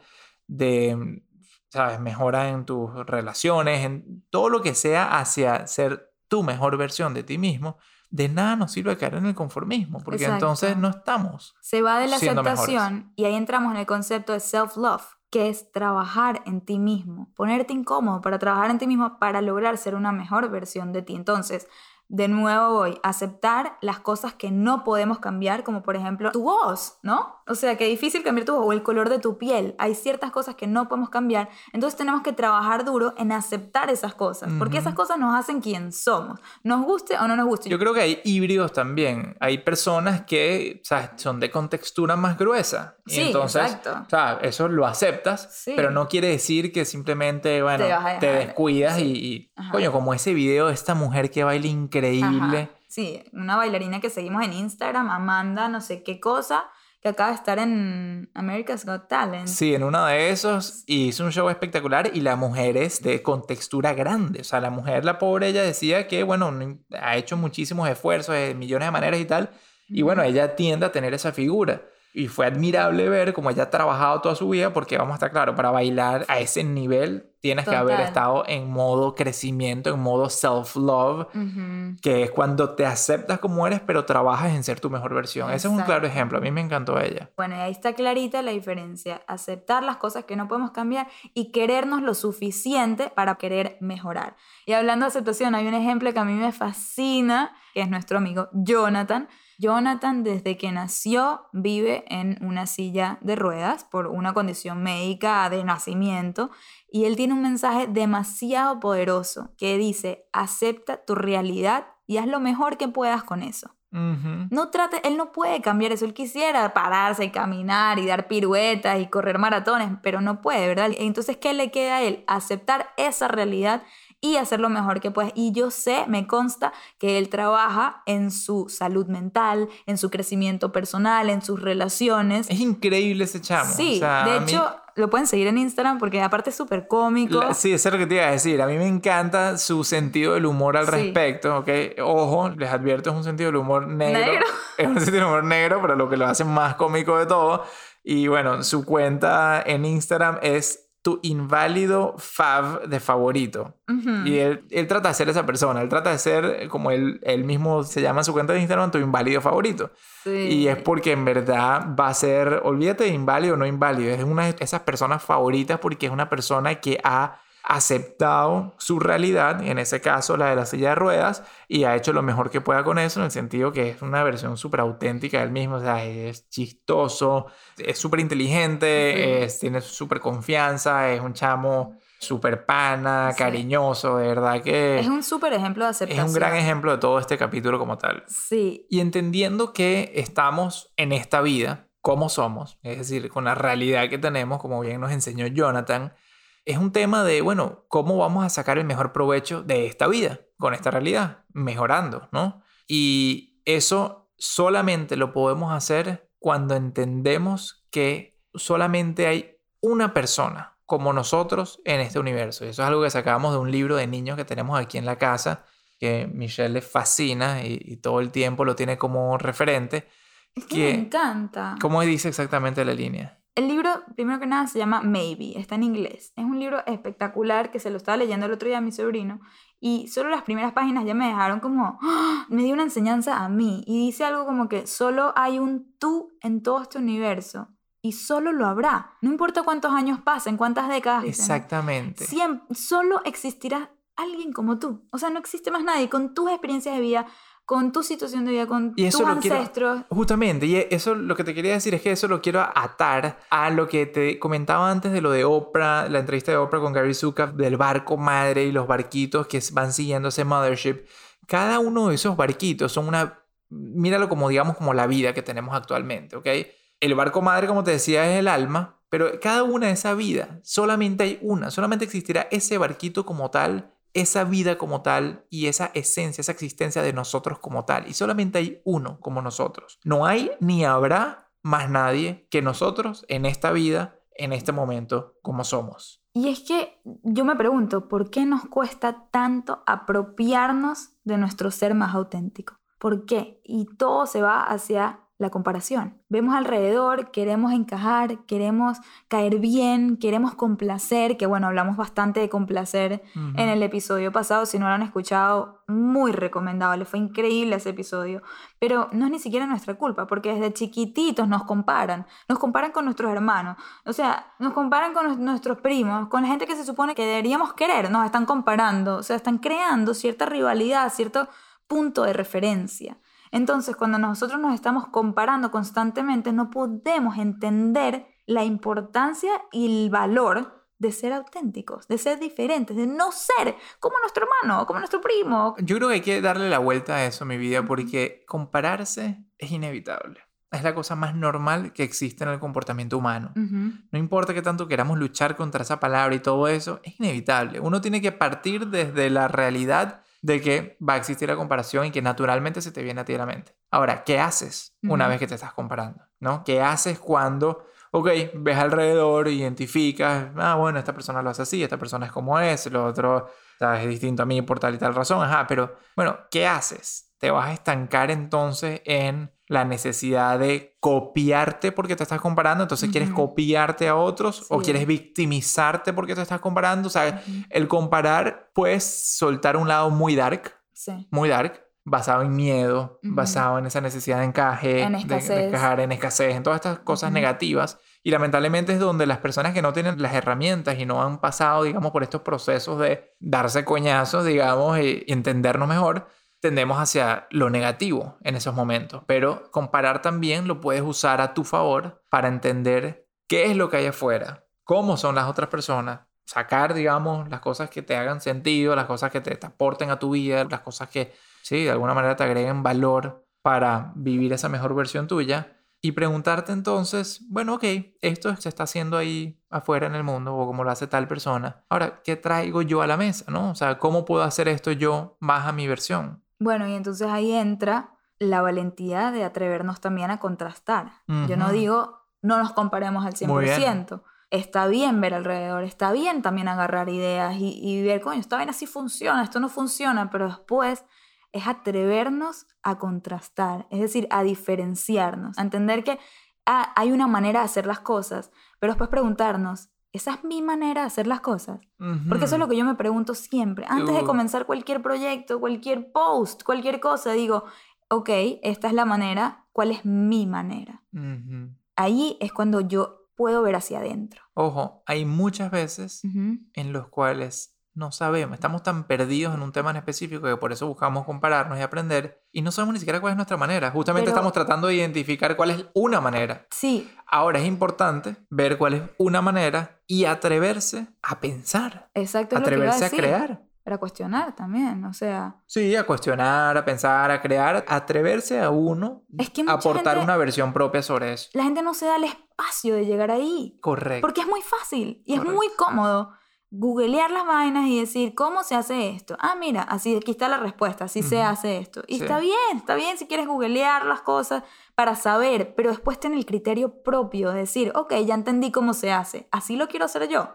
de, ¿sabes? Mejora en tus relaciones, en todo lo que sea hacia ser tu mejor versión de ti mismo. De nada nos sirve caer en el conformismo, porque Exacto. entonces no estamos. Se va de la aceptación y ahí entramos en el concepto de self-love, que es trabajar en ti mismo, ponerte incómodo para trabajar en ti mismo para lograr ser una mejor versión de ti. Entonces, de nuevo voy a aceptar las cosas que no podemos cambiar, como por ejemplo tu voz, ¿no? O sea, que difícil cambiar tu voz o el color de tu piel. Hay ciertas cosas que no podemos cambiar. Entonces tenemos que trabajar duro en aceptar esas cosas, porque esas cosas nos hacen quien somos, nos guste o no nos guste. Yo creo que hay híbridos también. Hay personas que ¿sabes? son de contextura más gruesa. Y Sí, entonces, exacto. o sea, eso lo aceptas, Sí. pero no quiere decir que simplemente, bueno, Te te descuidas y, y, Ajá. coño, como ese video de esta mujer que baila increíble. Ajá. Sí, una bailarina que seguimos en Instagram, Amanda, no sé qué cosa, que acaba de estar en America's Got Talent. Sí, en uno de esos y hizo un show espectacular y la mujer es de contextura grande. O sea, la mujer, la pobre, ella decía que, bueno, no- ha hecho muchísimos esfuerzos de millones de maneras y tal. Y bueno, ella tiende a tener esa figura. Y fue admirable ver cómo ella ha trabajado toda su vida, porque vamos a estar claro, para bailar a ese nivel tienes que haber estado en modo crecimiento, en modo self-love, que es cuando te aceptas como eres, pero trabajas en ser tu mejor versión. Ese es un claro ejemplo. A mí me encantó ella. Bueno, y ahí está clarita la diferencia. Aceptar las cosas que no podemos cambiar y querernos lo suficiente para querer mejorar. Y hablando de aceptación, hay un ejemplo que a mí me fascina, que es nuestro amigo Jonathan. Jonathan, desde que nació, vive en una silla de ruedas por una condición médica de nacimiento. Y él tiene un mensaje demasiado poderoso que dice, acepta tu realidad y haz lo mejor que puedas con eso. No trate, él no puede cambiar eso. Él quisiera pararse y caminar y dar piruetas y correr maratones, pero no puede, ¿verdad? Entonces, ¿qué le queda a él? Aceptar esa realidad y hacer lo mejor que puede. Y yo sé, me consta que él trabaja en su salud mental, en su crecimiento personal, en sus relaciones. Es increíble ese chamo. Sí, O sea, de mí- hecho, lo pueden seguir en Instagram porque aparte es súper cómico. La- sí, eso es lo que te iba a decir. A mí me encanta su sentido del humor al Sí. respecto, ¿ok? Ojo, les advierto, es un sentido del humor negro. Negro. Es un sentido del humor negro, pero lo que lo hace más cómico de todo. Y bueno, su cuenta en Instagram es tu inválido fav de favorito. Y él, él trata de ser esa persona, él trata de ser, como él, él mismo se llama en su cuenta de Instagram, tu inválido favorito. Sí. Y es porque en verdad va a ser, olvídate de inválido o no inválido, es una de esas personas favoritas porque es una persona que ha aceptado su realidad, en ese caso la de la silla de ruedas, y ha hecho lo mejor que pueda con eso, en el sentido que es una versión súper auténtica del mismo, o sea, es chistoso, es súper inteligente, tiene súper confianza, es un chamo súper pana, cariñoso, de verdad que... Es un súper ejemplo de aceptación. Es un gran ejemplo de todo este capítulo como tal. Sí. Y entendiendo que estamos en esta vida, como somos, es decir, con la realidad que tenemos, como bien nos enseñó Jonathan, es un tema de, bueno, ¿cómo vamos a sacar el mejor provecho de esta vida, con esta realidad? Mejorando, ¿no? Y eso solamente lo podemos hacer cuando entendemos que solamente hay una persona como nosotros en este universo. Y eso es algo que sacamos de un libro de niños que tenemos aquí en la casa, que Michelle le fascina y, todo el tiempo lo tiene como referente. Es que, me encanta. ¿Cómo dice exactamente la línea? El libro, primero que nada, se llama Maybe, está en inglés. Es un libro espectacular que se lo estaba leyendo el otro día a mi sobrino y solo las primeras páginas ya me dejaron como, ¡ah! me dio una enseñanza a mí y dice algo como que solo hay un tú en todo este universo y solo lo habrá. No importa cuántos años pasen, cuántas décadas. Exactamente. Siempre, solo existirá alguien como tú. O sea, no existe más nadie con tus experiencias de vida, con tu situación de vida, con tus ancestros. justamente, y eso lo que te quería decir es que eso lo quiero atar a lo que te comentaba antes de lo de Oprah, la entrevista de Oprah con Gary Zukav, del barco madre y los barquitos que van siguiendo ese mothership. Cada uno de esos barquitos son una, míralo como digamos como la vida que tenemos actualmente, ¿ok? el barco madre, como te decía, es el alma, pero cada una de esa vida, solamente hay una, solamente existirá ese barquito como tal, esa vida como tal y esa esencia, esa existencia de nosotros como tal. Y solamente hay uno como nosotros. No hay ni habrá más nadie que nosotros en esta vida, en este momento, como somos. Y es que yo me pregunto, ¿por qué nos cuesta tanto apropiarnos de nuestro ser más auténtico? ¿Por qué? Y todo se va hacia la comparación. Vemos alrededor, queremos encajar, queremos caer bien, queremos complacer, que bueno, hablamos bastante de complacer en el episodio pasado, si no lo han escuchado, muy recomendable, fue increíble ese episodio, pero no es ni siquiera nuestra culpa, porque desde chiquititos nos comparan, nos comparan con nuestros hermanos, o sea, nos comparan con nuestros primos, con la gente que se supone que deberíamos querer, nos están comparando, o sea, están creando cierta rivalidad, cierto punto de referencia. Entonces, cuando nosotros nos estamos comparando constantemente, no podemos entender la importancia y el valor de ser auténticos, de ser diferentes, de no ser como nuestro hermano, como nuestro primo. Yo creo que hay que darle la vuelta a eso, mi vida, porque compararse es inevitable. Es la cosa más normal que existe en el comportamiento humano. No importa que tanto queramos luchar contra esa palabra y todo eso, es inevitable. Uno tiene que partir desde la realidad de que va a existir la comparación y que naturalmente se te viene a ti a la mente. Ahora, ¿qué haces una vez que te estás comparando? ¿No? ¿Qué haces cuando, ok, ves alrededor, identificas, ah, bueno, esta persona lo hace así, esta persona es como es, lo otro es distinto a mí por tal y tal razón, ajá, pero bueno, ¿qué haces? Te vas a estancar entonces en la necesidad de copiarte porque te estás comparando, entonces quieres copiarte a otros o quieres victimizarte porque te estás comparando, o sea, el comparar puedes soltar un lado muy dark, muy dark, basado en miedo, basado en esa necesidad de encaje, en de, de, encajar, en escasez, en todas estas cosas negativas. Y lamentablemente es donde las personas que no tienen las herramientas y no han pasado, digamos, por estos procesos de darse coñazos, digamos, y entendernos mejor, tendemos hacia lo negativo en esos momentos, pero comparar también lo puedes usar a tu favor para entender qué es lo que hay afuera, cómo son las otras personas, sacar, digamos, las cosas que te hagan sentido, las cosas que te, aporten a tu vida, las cosas que, sí, de alguna manera te agreguen valor para vivir esa mejor versión tuya. Y preguntarte entonces, bueno, ok, esto se está haciendo ahí afuera en el mundo o como lo hace tal persona. Ahora, ¿qué traigo yo a la mesa? ¿No? O sea, ¿cómo puedo hacer esto yo más a mi versión? Bueno, y entonces ahí entra la valentía de atrevernos también a contrastar. Yo no digo no nos comparemos al 100%. Está bien ver alrededor, está bien también agarrar ideas y, ver, coño, está bien, así funciona, esto no funciona, pero después es atrevernos a contrastar, es decir, a diferenciarnos, a entender que ah, hay una manera de hacer las cosas, pero después preguntarnos, esa es mi manera de hacer las cosas. Porque eso es lo que yo me pregunto siempre. Antes de comenzar cualquier proyecto, cualquier post, cualquier cosa, digo, ok, esta es la manera, ¿cuál es mi manera? Ahí es cuando yo puedo ver hacia adentro. Ojo, hay muchas veces en los cuales no sabemos, estamos tan perdidos en un tema en específico que por eso buscamos compararnos y aprender y no sabemos ni siquiera cuál es nuestra manera. Justamente estamos tratando de identificar cuál es una manera. Sí. Ahora es importante ver cuál es una manera y atreverse a pensar. Exacto. Atreverse a, crear. Para cuestionar también, o sea. Sí, a cuestionar, a pensar, a crear, atreverse a uno a aportar una versión propia sobre eso. La gente no se da el espacio de llegar ahí. Correcto. Porque es muy fácil y es muy cómodo googlear las vainas y decir, ¿cómo se hace esto? Ah, mira, así aquí está la respuesta, así se hace esto. Y está bien, está bien si quieres googlear las cosas para saber, pero después ten el criterio propio de decir, ok, ya entendí cómo se hace, así lo quiero hacer yo.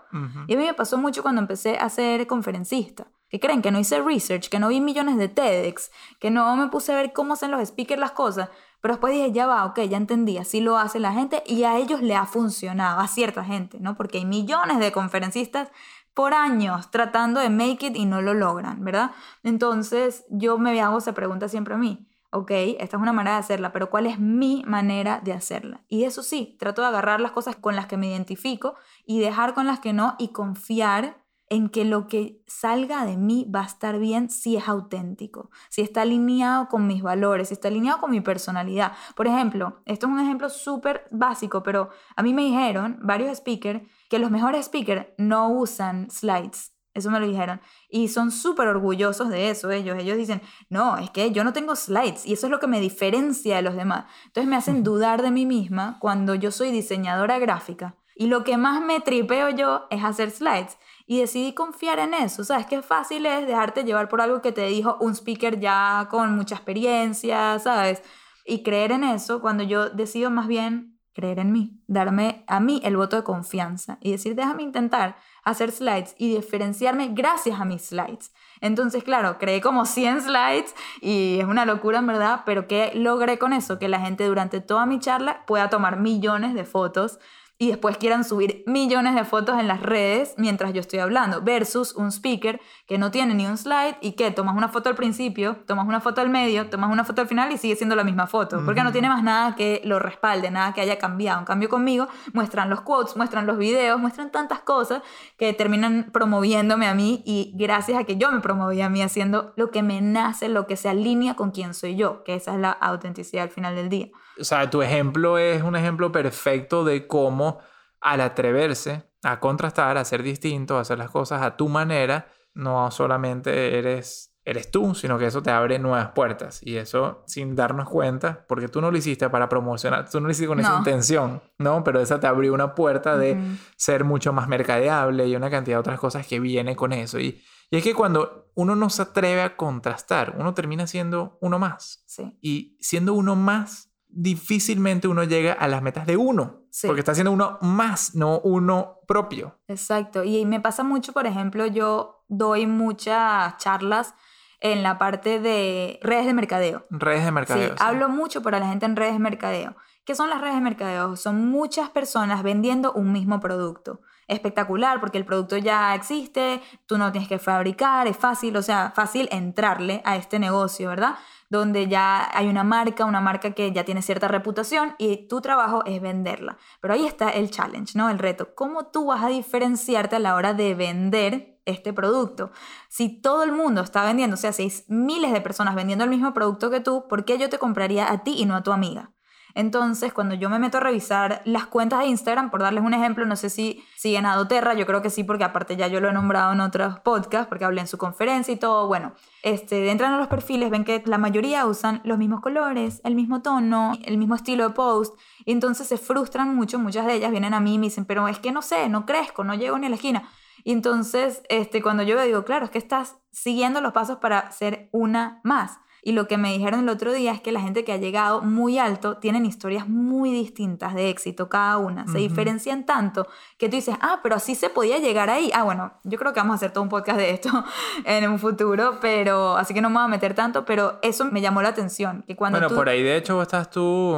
Y a mí me pasó mucho cuando empecé a ser conferencista. Que creen que no hice research, que no vi millones de TEDx, que no me puse a ver cómo hacen los speakers las cosas. Pero después dije, ya va, ok, ya entendí, así lo hace la gente y a ellos le ha funcionado, a cierta gente, ¿no? Porque hay millones de conferencistas por años tratando de make it y no lo logran, ¿verdad? Entonces yo me hago esa pregunta siempre a mí. Ok, esta es una manera de hacerla, pero ¿cuál es mi manera de hacerla? Y eso sí, trato de agarrar las cosas con las que me identifico y dejar con las que no y confiar en que lo que salga de mí va a estar bien si es auténtico, si está alineado con mis valores, si está alineado con mi personalidad. Por ejemplo, esto es un ejemplo súper básico, pero a mí me dijeron varios speakers que los mejores speakers no usan slides. Eso me lo dijeron. Y son súper orgullosos de eso ellos. Ellos dicen, no, es que yo no tengo slides y eso es lo que me diferencia de los demás. Entonces me hacen dudar de mí misma cuando yo soy diseñadora gráfica. Y lo que más me tripeo yo es hacer slides. Y decidí confiar en eso. ¿Sabes qué fácil es dejarte llevar por algo que te dijo un speaker ya con mucha experiencia, ¿sabes? Y creer en eso cuando yo decido más bien creer en mí, darme a mí el voto de confianza y decir, déjame intentar hacer slides y diferenciarme gracias a mis slides. Entonces, claro, creé como 100 slides y es una locura en verdad, pero ¿qué logré con eso? Que la gente durante toda mi charla pueda tomar millones de fotos y después quieran subir millones de fotos en las redes mientras yo estoy hablando, versus un speaker que no tiene ni un slide y que tomas una foto al principio, tomas una foto al medio, tomas una foto al final y sigue siendo la misma foto, porque no tiene más nada que lo respalde, nada que haya cambiado. En cambio conmigo muestran los quotes, muestran los videos, muestran tantas cosas que terminan promoviéndome a mí y gracias a que yo me promoví a mí haciendo lo que me nace, lo que se alinea con quién soy yo, que esa es la autenticidad al final del día o sea, tu ejemplo es un ejemplo perfecto de cómo al atreverse a contrastar, a ser distinto, a hacer las cosas a tu manera, no solamente eres eres tú, sino que eso te abre nuevas puertas. Y eso sin darnos cuenta, porque tú no lo hiciste para promocionar, tú no lo hiciste con esa intención, ¿no? Pero esa te abrió una puerta de ser mucho más mercadeable y una cantidad de otras cosas que viene con eso. Y, y es que cuando uno no se atreve a contrastar, uno termina siendo uno más. Sí. Y siendo uno más, difícilmente uno llega a las metas de uno. Porque está haciendo uno más, no uno propio. Exacto. Y me pasa mucho, por ejemplo, yo doy muchas charlas en la parte de redes de mercadeo. Redes de mercadeo. Sí, hablo mucho para la gente en redes de mercadeo. ¿Qué son las redes de mercadeo? Son muchas personas vendiendo un mismo producto. Espectacular porque el producto ya existe, tú no tienes que fabricar, es fácil, o sea, fácil entrarle a este negocio, ¿verdad? Donde ya hay una marca, una marca que ya tiene cierta reputación y tu trabajo es venderla. Pero ahí está el challenge, ¿no? El reto. ¿Cómo tú vas a diferenciarte a la hora de vender este producto? Si todo el mundo está vendiendo, o sea, si hay miles de personas vendiendo el mismo producto que tú, ¿por qué yo te compraría a ti y no a tu amiga? Entonces, cuando yo me meto a revisar las cuentas de Instagram, por darles un ejemplo, no sé si siguen a Doterra, yo creo que sí, porque aparte ya yo lo he nombrado en otros podcasts, porque hablé en su conferencia y todo. Bueno, este, entran a los perfiles, ven que la mayoría usan los mismos colores, el mismo tono, el mismo estilo de post, y entonces se frustran mucho. Muchas de ellas vienen a mí y me dicen, pero es que no sé, no crezco, no llego ni a la esquina. Y entonces, este, cuando yo digo, claro, es que estás siguiendo los pasos para ser una más. Y lo que me dijeron el otro día es que la gente que ha llegado muy alto tienen historias muy distintas de éxito cada una. Se diferencian tanto que tú dices, ah, pero así se podía llegar ahí. Ah, bueno, yo creo que vamos a hacer todo un podcast de esto en un futuro, pero así que no me voy a meter tanto, pero eso me llamó la atención. Que cuando bueno, por ahí de hecho estás tú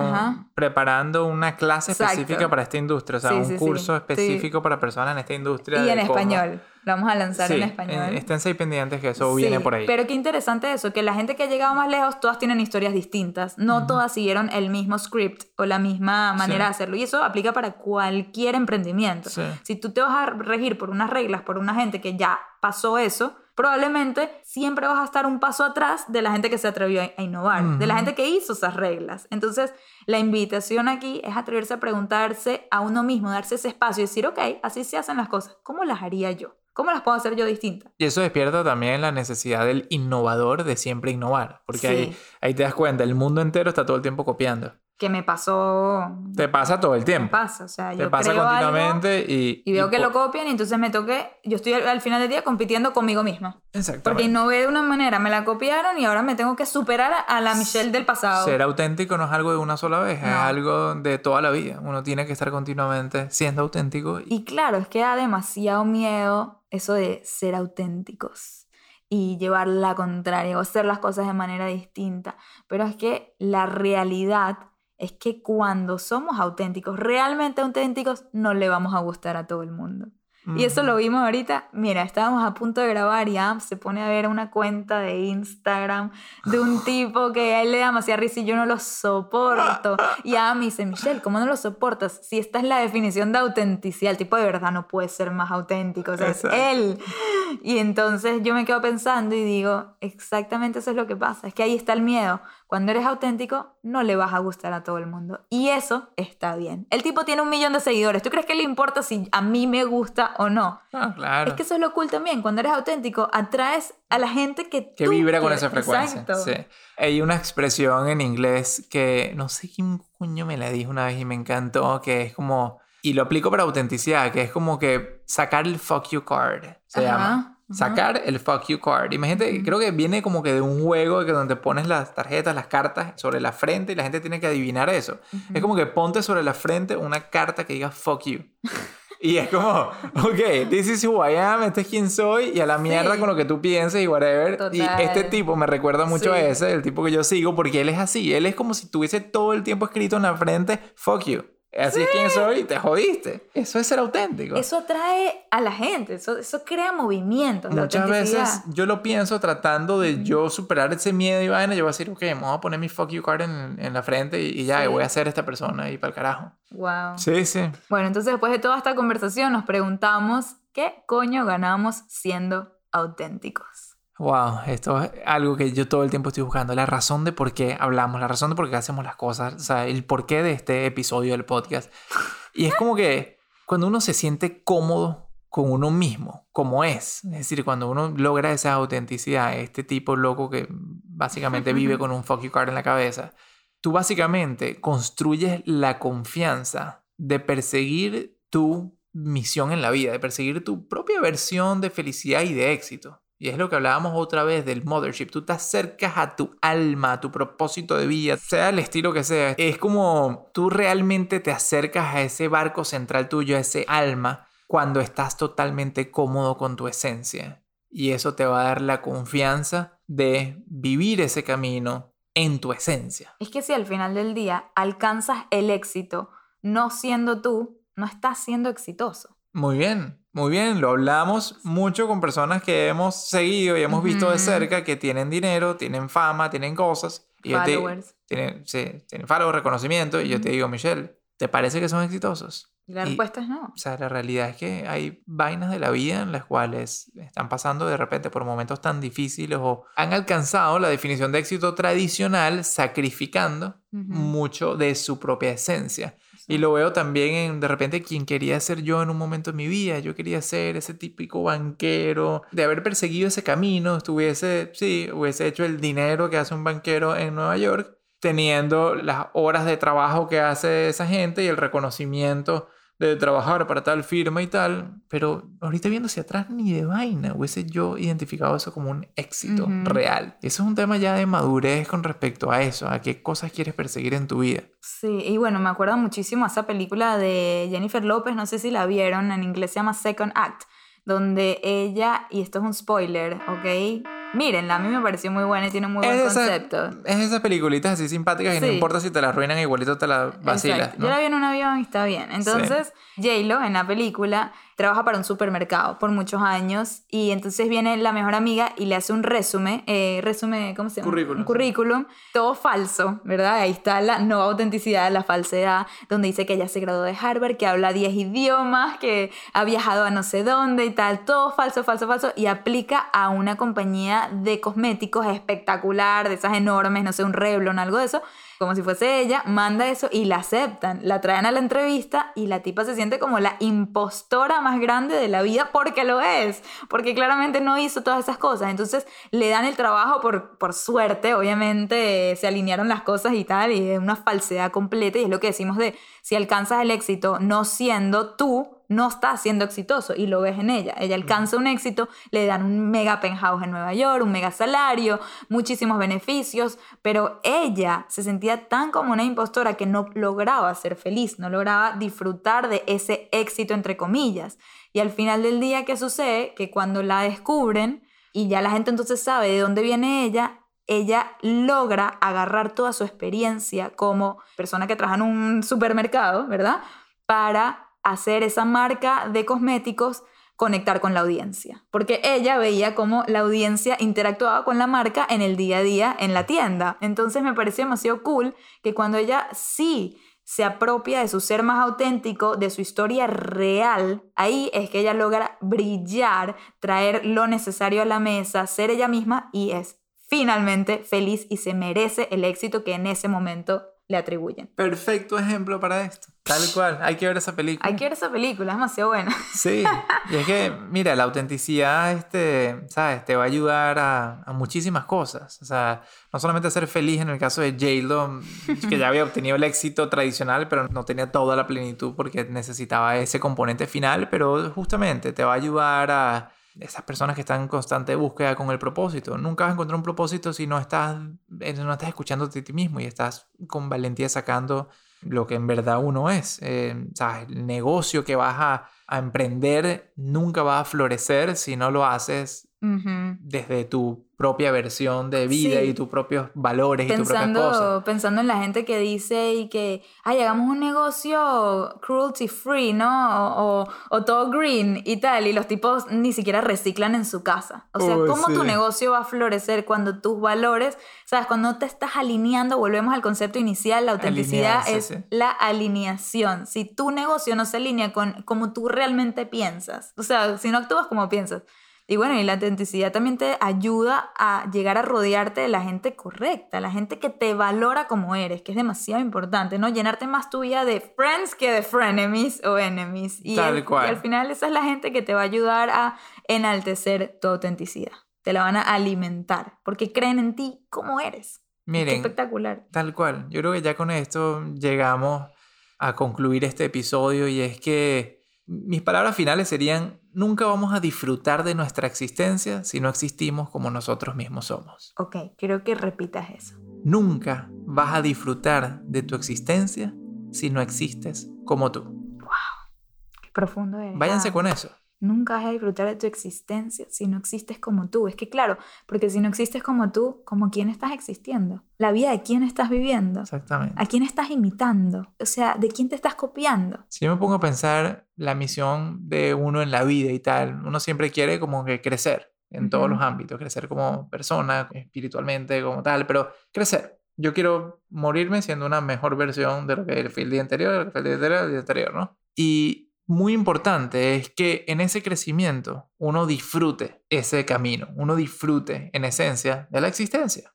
preparando una clase específica para esta industria, o sea, un curso específico para personas en esta industria. Y en español. Lo vamos a lanzar Sí, en español. eh, esténse ahí pendientes que eso viene Sí, por ahí. Pero qué interesante eso, que la gente que ha llegado más lejos, todas tienen historias distintas. No todas siguieron el mismo script o la misma manera Sí. de hacerlo. Y eso aplica para cualquier emprendimiento. Si tú te vas a regir por unas reglas, por una gente que ya pasó eso, probablemente siempre vas a estar un paso atrás de la gente que se atrevió a innovar, de la gente que hizo esas reglas. Entonces, la invitación aquí es atreverse a preguntarse a uno mismo, darse ese espacio y decir, ok, así se hacen las cosas. ¿Cómo las haría yo? ¿Cómo las puedo hacer yo distintas? Y eso despierta también la necesidad del innovador de siempre innovar. Porque Sí. ahí, ahí te das cuenta, el mundo entero está todo el tiempo copiando. Que me pasó Te pasa todo el Me tiempo. pasa, o sea, Te yo pasa creo algo continuamente y... y veo y que lo copian y entonces me toqué, yo estoy al, al final del día compitiendo conmigo misma. Porque Exactamente. innové de una manera, me la copiaron y ahora me tengo que superar a, la Michelle del pasado. Ser auténtico no es algo de una sola vez, es No. algo de toda la vida. Uno tiene que estar continuamente siendo auténtico. Y... Y claro, es que da demasiado miedo eso de ser auténticos y llevar la contraria o hacer las cosas de manera distinta. Pero es que la realidad es que cuando somos auténticos, realmente auténticos, no le vamos a gustar a todo el mundo. Y eso lo vimos ahorita. Mira, estábamos a punto de grabar y Am se pone a ver una cuenta de Instagram de un tipo que a él le da demasiada risa y yo no lo soporto. Y Am me dice, Michelle, ¿cómo no lo soportas? Si esta es la definición de autenticidad, el tipo de verdad no puede ser más auténtico, o sea, es Exacto. él. Y entonces yo me quedo pensando y digo, exactamente eso es lo que pasa. Es que ahí está el miedo. Cuando eres auténtico, no le vas a gustar a todo el mundo. Y eso está bien. El tipo tiene un millón de seguidores. ¿Tú crees que le importa si a mí me gusta o no? Ah, claro. Es que eso es lo cool también. Cuando eres auténtico, atraes a la gente que que tú vibra con quieres. esa frecuencia. Exacto. Sí. Hay una expresión en inglés que no sé quién coño me la dijo una vez y me encantó, que es como, y lo aplico para autenticidad, que es como que sacar el fuck you card, se Ajá, llama. Sacar el fuck you card. Imagínate, Ujú. creo que viene como que de un juego que donde pones las tarjetas, las cartas sobre la frente y la gente tiene que adivinar eso. Es como que ponte sobre la frente una carta que diga fuck you. Y es como, ok, this is who I am, este es quien soy, y a la mierda Sí. con lo que tú pienses y whatever. Y Total. este tipo me recuerda mucho a ese, el tipo que yo sigo, porque él es así. Él es como si tuviese todo el tiempo escrito en la frente, fuck you. Así es quien soy, te jodiste. Eso es ser auténtico. Eso atrae a la gente. Eso, eso crea movimiento. Muchas veces yo lo pienso tratando de yo superar ese miedo y vaina. Yo voy a decir, ok, me voy a poner mi fuck you card en, en la frente y, y ya, y Sí. voy a ser esta persona y para el carajo. Wow. Sí, sí. Bueno, entonces después de toda esta conversación nos preguntamos qué coño ganamos siendo auténticos. Wow, esto es algo que yo todo el tiempo estoy buscando. La razón de por qué hablamos, la razón de por qué hacemos las cosas, o sea, el porqué de este episodio del podcast. Y es como que cuando uno se siente cómodo con uno mismo, como es, es decir, cuando uno logra esa autenticidad, este tipo loco que básicamente vive con un fuck you card en la cabeza, tú básicamente construyes la confianza de perseguir tu misión en la vida, de perseguir tu propia versión de felicidad y de éxito. Y es lo que hablábamos otra vez del mothership. Tú te acercas a tu alma, a tu propósito de vida, sea el estilo que sea. Es como tú realmente te acercas a ese barco central tuyo, a ese alma, cuando estás totalmente cómodo con tu esencia. Y eso te va a dar la confianza de vivir ese camino en tu esencia. Es que si al final del día alcanzas el éxito no siendo tú, no estás siendo exitoso. Muy bien, muy bien. Lo hablamos mucho con personas que hemos seguido y hemos visto de Ujú. cerca que tienen dinero, tienen fama, tienen cosas. Y yo te- Followers. tienen, sí, tienen followers, reconocimiento. Y yo te digo, Michelle, ¿te parece que son exitosos? La Y- respuesta es no. O sea, la realidad es que hay vainas de la vida en las cuales están pasando de repente por momentos tan difíciles o han alcanzado la definición de éxito tradicional sacrificando Ujú. mucho de su propia esencia. Y lo veo también en, de repente, quien quería ser yo en un momento de mi vida. Yo quería ser ese típico banquero, de haber perseguido ese camino, estuviese, sí, hubiese hecho el dinero que hace un banquero en Nueva York, teniendo las horas de trabajo que hace esa gente y el reconocimiento de trabajar para tal firma y tal. Pero ahorita viendo hacia atrás, ni de vaina hubiese yo identificado eso como un éxito real. Eso es un tema ya de madurez con respecto a eso, a qué cosas quieres perseguir en tu vida. Sí, y bueno, me acuerdo muchísimo esa película de Jennifer López, no sé si la vieron, en inglés se llama Second Act, donde ella, y esto es un spoiler, ¿ok? Mírenla, a mí me pareció muy buena y tiene un muy buen Es esa- concepto. Es esas peliculitas así simpáticas y no Sí. importa si te las arruinan, igualito te las vacilas. ¿no? Yo la vi en un avión y está bien. Entonces, J-Lo en la película trabaja para un supermercado por muchos años y entonces viene la mejor amiga y le hace un resumen, eh, resumen, ¿cómo se llama? Currículum. Un currículum, todo falso, ¿verdad? Ahí está la no autenticidad, la falsedad, donde dice que ella se graduó de Harvard, que habla 10 idiomas, que ha viajado a no sé dónde y tal, todo falso, falso, falso, y aplica a una compañía de cosméticos espectacular, de esas enormes, no sé, un Revlon, algo de eso, como si fuese ella, manda eso y la aceptan. La traen a la entrevista y la tipa se siente como la impostora más grande de la vida porque lo es, porque claramente no hizo todas esas cosas. Entonces le dan el trabajo por, por suerte, obviamente se alinearon las cosas y tal, y es una falsedad completa y es lo que decimos de si alcanzas el éxito no siendo tú, no estás siendo exitoso y lo ves en ella. Ella alcanza un éxito, le dan un mega penthouse en Nueva York, un mega salario, muchísimos beneficios, pero ella se sentía tan como una impostora que no lograba ser feliz, no lograba disfrutar de ese éxito entre comillas. Y al final del día, ¿qué sucede? Que cuando la descubren y ya la gente entonces sabe de dónde viene ella, ella logra agarrar toda su experiencia como persona que trabaja en un supermercado, ¿verdad? Para hacer esa marca de cosméticos conectar con la audiencia. Porque ella veía cómo la audiencia interactuaba con la marca en el día a día en la tienda. Entonces me pareció demasiado cool que cuando ella sí se apropia de su ser más auténtico, de su historia real, ahí es que ella logra brillar, traer lo necesario a la mesa, ser ella misma y es finalmente feliz y se merece el éxito que en ese momento le atribuyen. Perfecto ejemplo para esto. Tal cual. Hay que ver esa película. Hay que ver esa película, es demasiado buena. Sí, y es que, mira, la autenticidad, este, ¿sabes? Te va a ayudar a, a muchísimas cosas. O sea, no solamente a ser feliz en el caso de J-Lo, que ya había obtenido el éxito tradicional, pero no tenía toda la plenitud porque necesitaba ese componente final, pero justamente te va a ayudar a esas personas que están en constante búsqueda con el propósito. Nunca vas a encontrar un propósito si no estás, eh, no estás escuchándote a ti mismo y estás con valentía sacando lo que en verdad uno es. Eh, ¿sabes? El negocio que vas a emprender nunca va a florecer si no lo haces Desde tu propia versión de vida Sí. y tus propios valores y tus propias cosas. pensando en la gente que dice y que, ay, hagamos un negocio cruelty free, ¿no? O, o- o todo green y tal, y los tipos ni siquiera reciclan en su casa. O sea, ¿cómo tu negocio va a florecer cuando tus valores, sabes, cuando no te estás alineando, volvemos al concepto inicial, la autenticidad Alinearse, es sí. la alineación. Si tu negocio no se alinea con como tú realmente piensas, o sea, si no actúas como piensas. Y bueno, y la autenticidad también te ayuda a llegar a rodearte de la gente correcta, la gente que te valora como eres, que es demasiado importante, ¿no? Llenarte más tu vida de friends que de frenemies o enemies. Y, Tal el- cual. y al final esa es la gente que te va a ayudar a enaltecer tu autenticidad. Te la van a alimentar porque creen en ti como eres. Qué Miren, espectacular. Tal cual. Yo creo que ya con esto llegamos a concluir este episodio y es que mis palabras finales serían, nunca vamos a disfrutar de nuestra existencia si no existimos como nosotros mismos somos. Ok, quiero que repitas eso. Nunca vas a disfrutar de tu existencia si no existes como tú. Qué profundo eres. Váyanse Ah. con eso. Nunca vas a disfrutar de tu existencia si no existes como tú. Es que claro, porque si no existes como tú, ¿como quién estás existiendo? La vida de quién estás viviendo. Exactamente. ¿A quién estás imitando? O sea, ¿de quién te estás copiando? Si yo me pongo a pensar la misión de uno en la vida y tal, uno siempre quiere como que crecer en todos Ujú. los ámbitos, crecer como persona, espiritualmente, como tal, pero crecer. Yo quiero morirme siendo una mejor versión de lo que fui el día anterior, de lo que fue el día anterior, el día anterior, ¿no? Y muy importante es que en ese crecimiento uno disfrute ese camino, uno disfrute en esencia de la existencia.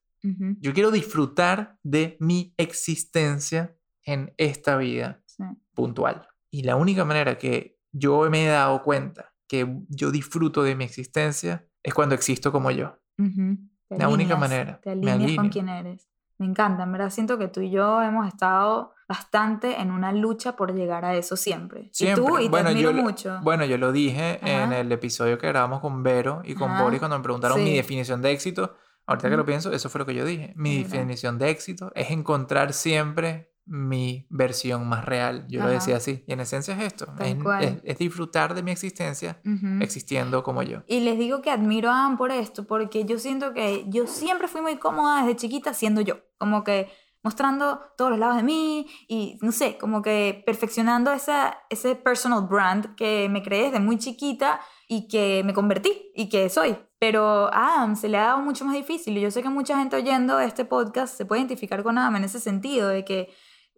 Yo quiero disfrutar de mi existencia en esta vida sí. puntual. Y la única manera que yo me he dado cuenta que yo disfruto de mi existencia es cuando existo como yo. La única manera, Te me alineas con alineo. quién eres. Me encanta, en verdad siento que tú y yo hemos estado bastante en una lucha por llegar a eso siempre. Siempre. Y tú, y te admiro yo, mucho. bueno, yo lo dije en el episodio que grabamos con Vero y con. Boris cuando me preguntaron mi definición de éxito. Ahorita que lo pienso, eso fue lo que yo dije. Mi definición de éxito es encontrar siempre mi versión más real. Yo lo Ajá. decía así. Y en esencia es esto. Es, es- es disfrutar de mi existencia Ujú. existiendo como yo. Y les digo que admiro a Anne por esto, porque yo siento que yo siempre fui muy cómoda desde chiquita siendo yo, como que mostrando todos los lados de mí y no sé, como que perfeccionando esa, ese personal brand que me creé desde muy chiquita y que me convertí y que soy. Pero a Adam se le ha dado mucho más difícil y yo sé que mucha gente oyendo este podcast se puede identificar con Adam en ese sentido, de que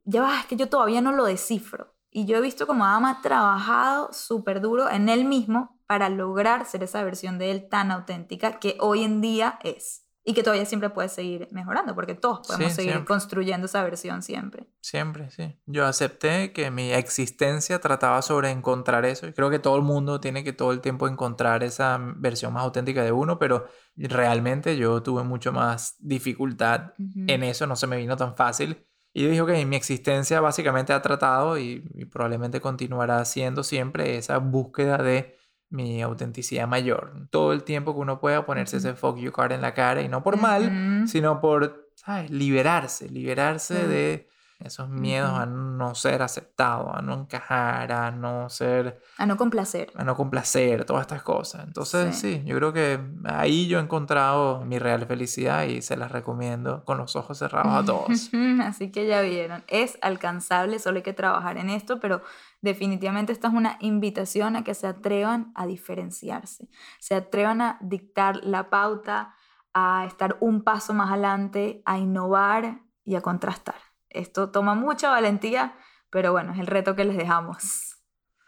ya va, es que yo todavía no lo descifro. Y yo he visto como Adam ha trabajado súper duro en él mismo para lograr ser esa versión de él tan auténtica que hoy en día es. Y que todavía siempre puede seguir mejorando, porque todos podemos Sí, seguir siempre. construyendo esa versión siempre. Siempre, sí. Yo acepté que mi existencia trataba sobre encontrar eso. Y creo que todo el mundo tiene que todo el tiempo encontrar esa versión más auténtica de uno, pero realmente yo tuve mucho más dificultad en eso, no se me vino tan fácil. Y yo dije, que mi existencia básicamente ha tratado y, y probablemente continuará siendo siempre esa búsqueda de mi autenticidad mayor. Todo el tiempo que uno pueda ponerse ese fuck you card en la cara y no por mal, sino por, ¿sabes? Liberarse, liberarse de esos miedos a no ser aceptado, a no encajar, a no ser, A no complacer. a no complacer, todas estas cosas. Entonces, Sí. sí, yo creo que ahí yo he encontrado mi real felicidad y se las recomiendo con los ojos cerrados a todos. Así que ya vieron, es alcanzable, solo hay que trabajar en esto, pero definitivamente esta es una invitación a que se atrevan a diferenciarse, se atrevan a dictar la pauta, a estar un paso más adelante, a innovar y a contrastar. Esto toma mucha valentía, pero bueno, es el reto que les dejamos.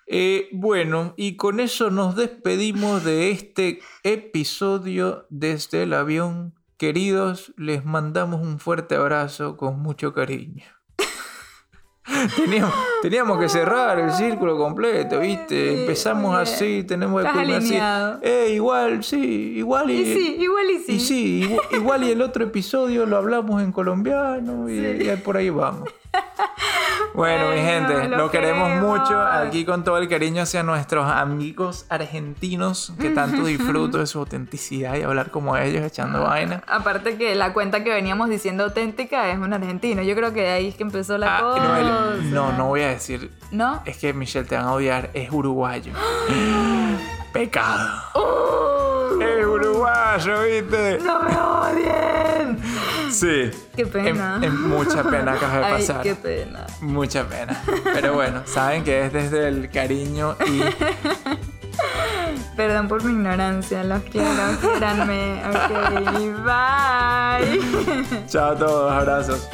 Eh, bueno, y con eso nos despedimos de este episodio desde el avión. Queridos, les mandamos un fuerte abrazo con mucho cariño. Teníamos, teníamos que cerrar el círculo completo, ¿viste? Sí, Empezamos así, tenemos que culminar así. Eh, igual, sí, igual y... Y sí, igual y sí. y sí, igual, igual y el otro episodio lo hablamos en colombiano y, Sí. y por ahí vamos. Bueno, mi gente, lo lo queremos mucho aquí con todo el cariño hacia nuestros amigos argentinos que tanto disfruto de su autenticidad y hablar como ellos echando vaina. Aparte que la cuenta que veníamos diciendo auténtica es un argentino. Yo creo que de ahí es que empezó la Ah, cosa. no, el- no, no voy a decir, ¿No? es que Michelle te van a odiar, es uruguayo. Pecado. ¡Oh! Es uruguayo, ¿viste? ¡No me odien! Sí. Qué pena. Es, mucha pena que acaba de Ay, pasar. qué pena. Mucha pena. Pero bueno, saben que es desde el cariño y Perdón por mi ignorancia. Los quiero, quiéranme. Ok, bye. chao a todos, abrazos.